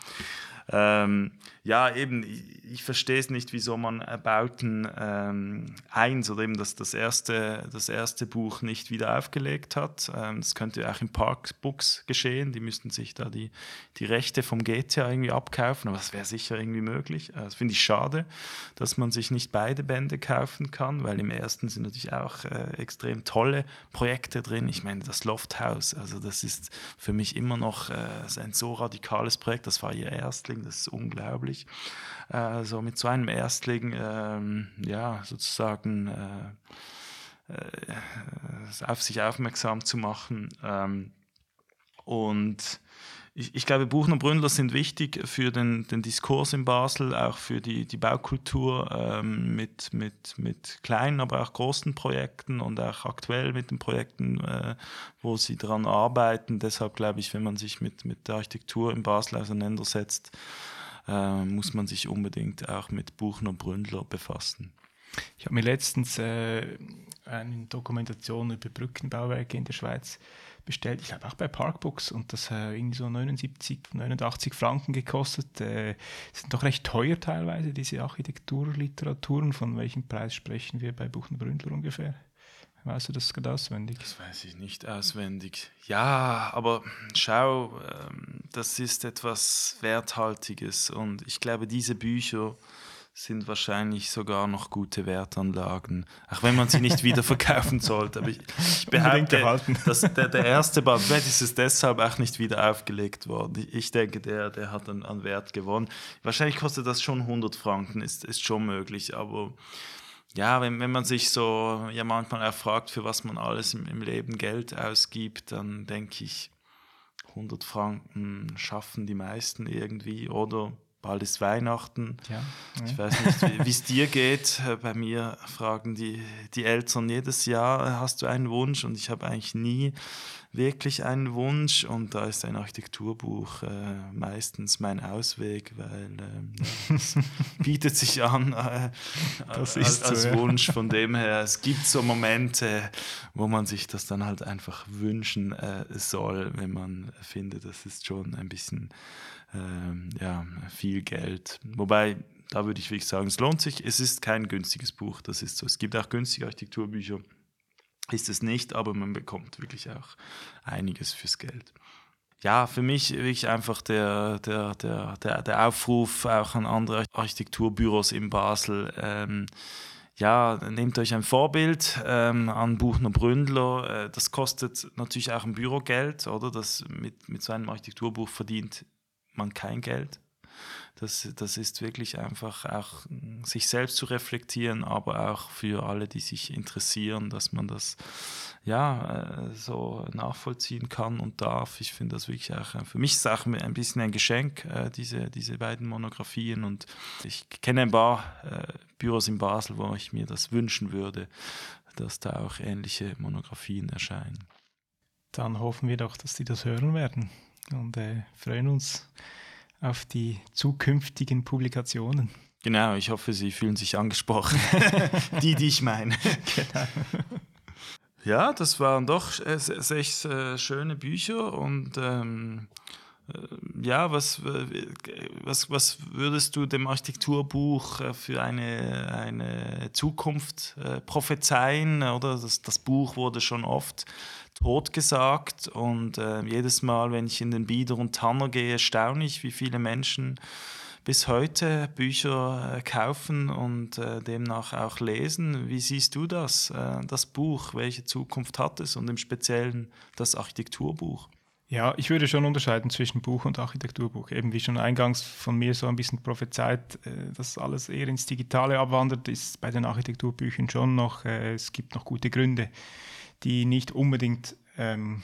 Ähm, ja, eben, ich, ich verstehe es nicht, wieso man Bauten ähm, 1 oder eben das, das, erste, das erste Buch nicht wieder aufgelegt hat. Ähm, das könnte auch im Parkbooks geschehen. Die müssten sich da die, die Rechte vom GTA irgendwie abkaufen, aber das wäre sicher irgendwie möglich. Äh, das finde ich schade, dass man sich nicht beide Bände kaufen kann, weil im ersten sind natürlich auch äh, extrem tolle Projekte drin. Ich meine, das Lofthaus, also das ist für mich immer noch äh, ein so radikales Projekt. Das war ihr Erstling, das ist unglaublich äh, so mit so einem Erstling, ähm, ja, sozusagen äh, äh, auf sich aufmerksam zu machen. Ähm, und ich, ich, glaube, Buchner Bründler sind wichtig für den, den Diskurs in Basel, auch für die, die Baukultur ähm, mit, mit, mit kleinen, aber auch großen Projekten und auch aktuell mit den Projekten, äh, wo sie daran arbeiten. Deshalb glaube ich, wenn man sich mit, mit der Architektur in Basel auseinandersetzt, äh, muss man sich unbedingt auch mit Buchner Bründler befassen. Ich habe mir letztens äh, eine Dokumentation über Brückenbauwerke in der Schweiz bestellt. Ich glaube auch bei Parkbooks und das hat irgendwie so 79, 89 Franken gekostet. Äh, sind doch recht teuer teilweise, diese Architekturliteraturen. Von welchem Preis sprechen wir bei Buchner Bründler ungefähr? Weißt du das gerade auswendig? Das weiß ich nicht auswendig. Ja, aber schau, ähm, das ist etwas Werthaltiges und ich glaube, diese Bücher sind wahrscheinlich sogar noch gute Wertanlagen, auch wenn man sie nicht wieder verkaufen sollte. Aber ich, ich behaupte, dass der, der erste vielleicht ist es deshalb auch nicht wieder aufgelegt worden. Ich denke, der, der hat an, an Wert gewonnen. Wahrscheinlich kostet das schon 100 Franken, ist, ist schon möglich, aber ja, wenn, wenn man sich so ja manchmal erfragt, für was man alles im, im Leben Geld ausgibt, dann denke ich, 100 Franken schaffen die meisten irgendwie oder bald ist Weihnachten. Ja, Ich weiß nicht, wie es dir geht. Bei mir fragen die, die Eltern jedes Jahr, hast du einen Wunsch? Und ich habe eigentlich nie wirklich einen Wunsch. Und da ist ein Architekturbuch äh, meistens mein Ausweg, weil äh, es bietet sich an äh, als, als so, Wunsch. Von dem her, es gibt so Momente, wo man sich das dann halt einfach wünschen äh, soll, wenn man findet, das ist schon ein bisschen ähm, ja, viel Geld. Wobei, da würde ich wirklich sagen, es lohnt sich. Es ist kein günstiges Buch, das ist so. Es gibt auch günstige Architekturbücher, ist es nicht, aber man bekommt wirklich auch einiges fürs Geld. Ja, für mich wirklich einfach der, der, der, der, der Aufruf auch an andere Architekturbüros in Basel. Ähm, ja, nehmt euch ein Vorbild ähm, an Buchner Bründler. Äh, das kostet natürlich auch ein Bürogeld, oder? Das mit, mit so einem Architekturbuch verdient man kein Geld. Das, das ist wirklich einfach auch sich selbst zu reflektieren, aber auch für alle, die sich interessieren, dass man das ja äh, so nachvollziehen kann und darf. Ich finde das wirklich auch, für mich ist auch ein bisschen ein Geschenk, äh, diese, diese beiden Monographien. Und ich kenne ein paar äh, Büros in Basel, wo ich mir das wünschen würde, dass da auch ähnliche Monographien erscheinen. Dann hoffen wir doch, dass Sie das hören werden und äh, freuen uns auf die zukünftigen Publikationen. Genau, ich hoffe, Sie fühlen sich angesprochen. die, die ich meine. Genau. Ja, das waren doch äh, sechs äh, schöne Bücher und ähm, äh, ja, was, was, was würdest du dem Architekturbuch äh, für eine, eine Zukunft äh, prophezeien? Oder das, das Buch wurde schon oft totgesagt. Und äh, jedes Mal, wenn ich in den Bieder und Tanner gehe, staune ich, wie viele Menschen bis heute Bücher äh, kaufen und äh, demnach auch lesen. Wie siehst du das, äh, das Buch? Welche Zukunft hat es und im Speziellen das Architekturbuch? Ja, ich würde schon unterscheiden zwischen Buch und Architekturbuch. Eben wie schon eingangs von mir so ein bisschen prophezeit, äh, dass alles eher ins Digitale abwandert, ist bei den Architekturbüchern schon noch, äh, es gibt noch gute Gründe die nicht unbedingt ähm,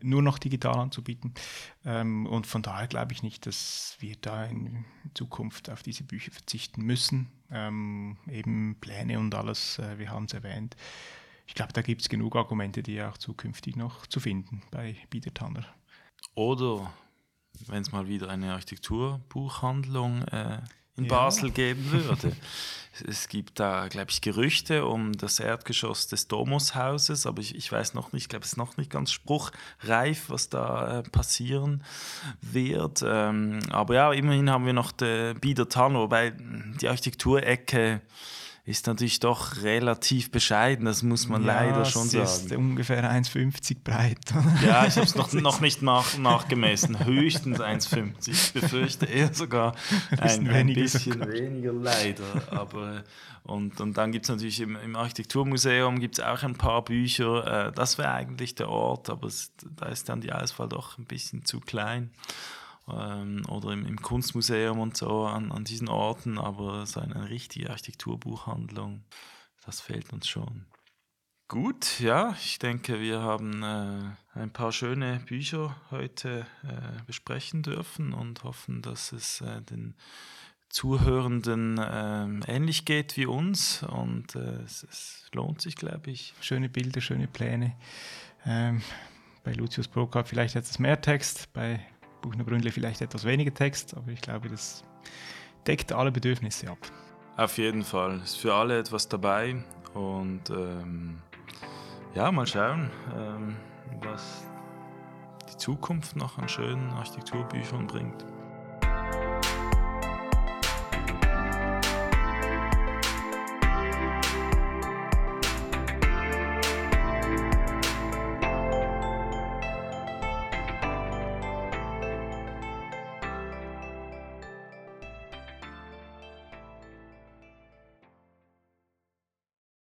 nur noch digital anzubieten. Ähm, und von daher glaube ich nicht, dass wir da in Zukunft auf diese Bücher verzichten müssen. Ähm, eben Pläne und alles, äh, wir haben es erwähnt. Ich glaube, da gibt es genug Argumente, die auch zukünftig noch zu finden bei Biedertanner. Oder wenn es mal wieder eine Architekturbuchhandlung äh, in ja. Basel geben würde. es gibt da, glaube ich, Gerüchte um das Erdgeschoss des Domushauses, aber ich, ich weiß noch nicht, ich glaube, es ist noch nicht ganz spruchreif, was da äh, passieren wird. Ähm, aber ja, immerhin haben wir noch die Bieder Tanner, wobei die Architekturecke ist natürlich doch relativ bescheiden, das muss man ja, leider schon sagen. Es ist ungefähr 1,50 breit. Ja, ich habe es noch, noch nicht nach, nachgemessen. Höchstens 1,50. Ich befürchte eher sogar ein, ein bisschen sogar. weniger leider. Aber, und, und dann gibt es natürlich im, im Architekturmuseum gibt's auch ein paar Bücher. Äh, das wäre eigentlich der Ort, aber es, da ist dann die Auswahl doch ein bisschen zu klein ähm, oder im, im, Kunstmuseum und so an, an diesen Orten, aber so eine richtige Architekturbuchhandlung, das fehlt uns schon. Gut, ja, ich denke, wir haben äh, ein paar schöne Bücher heute äh, besprechen dürfen und hoffen, dass es äh, den Zuhörenden ähm, ähnlich geht wie uns und äh, es, es, lohnt sich, glaube ich. Schöne Bilder, schöne Pläne. Ähm, bei Lucius Brokat vielleicht etwas mehr Text, bei Buchner Brünnle vielleicht etwas weniger Text, aber ich glaube, das deckt alle Bedürfnisse ab. Auf jeden Fall. Ist für alle etwas dabei und ähm, ja, mal schauen, ähm, was die Zukunft noch an schönen Architekturbüchern bringt.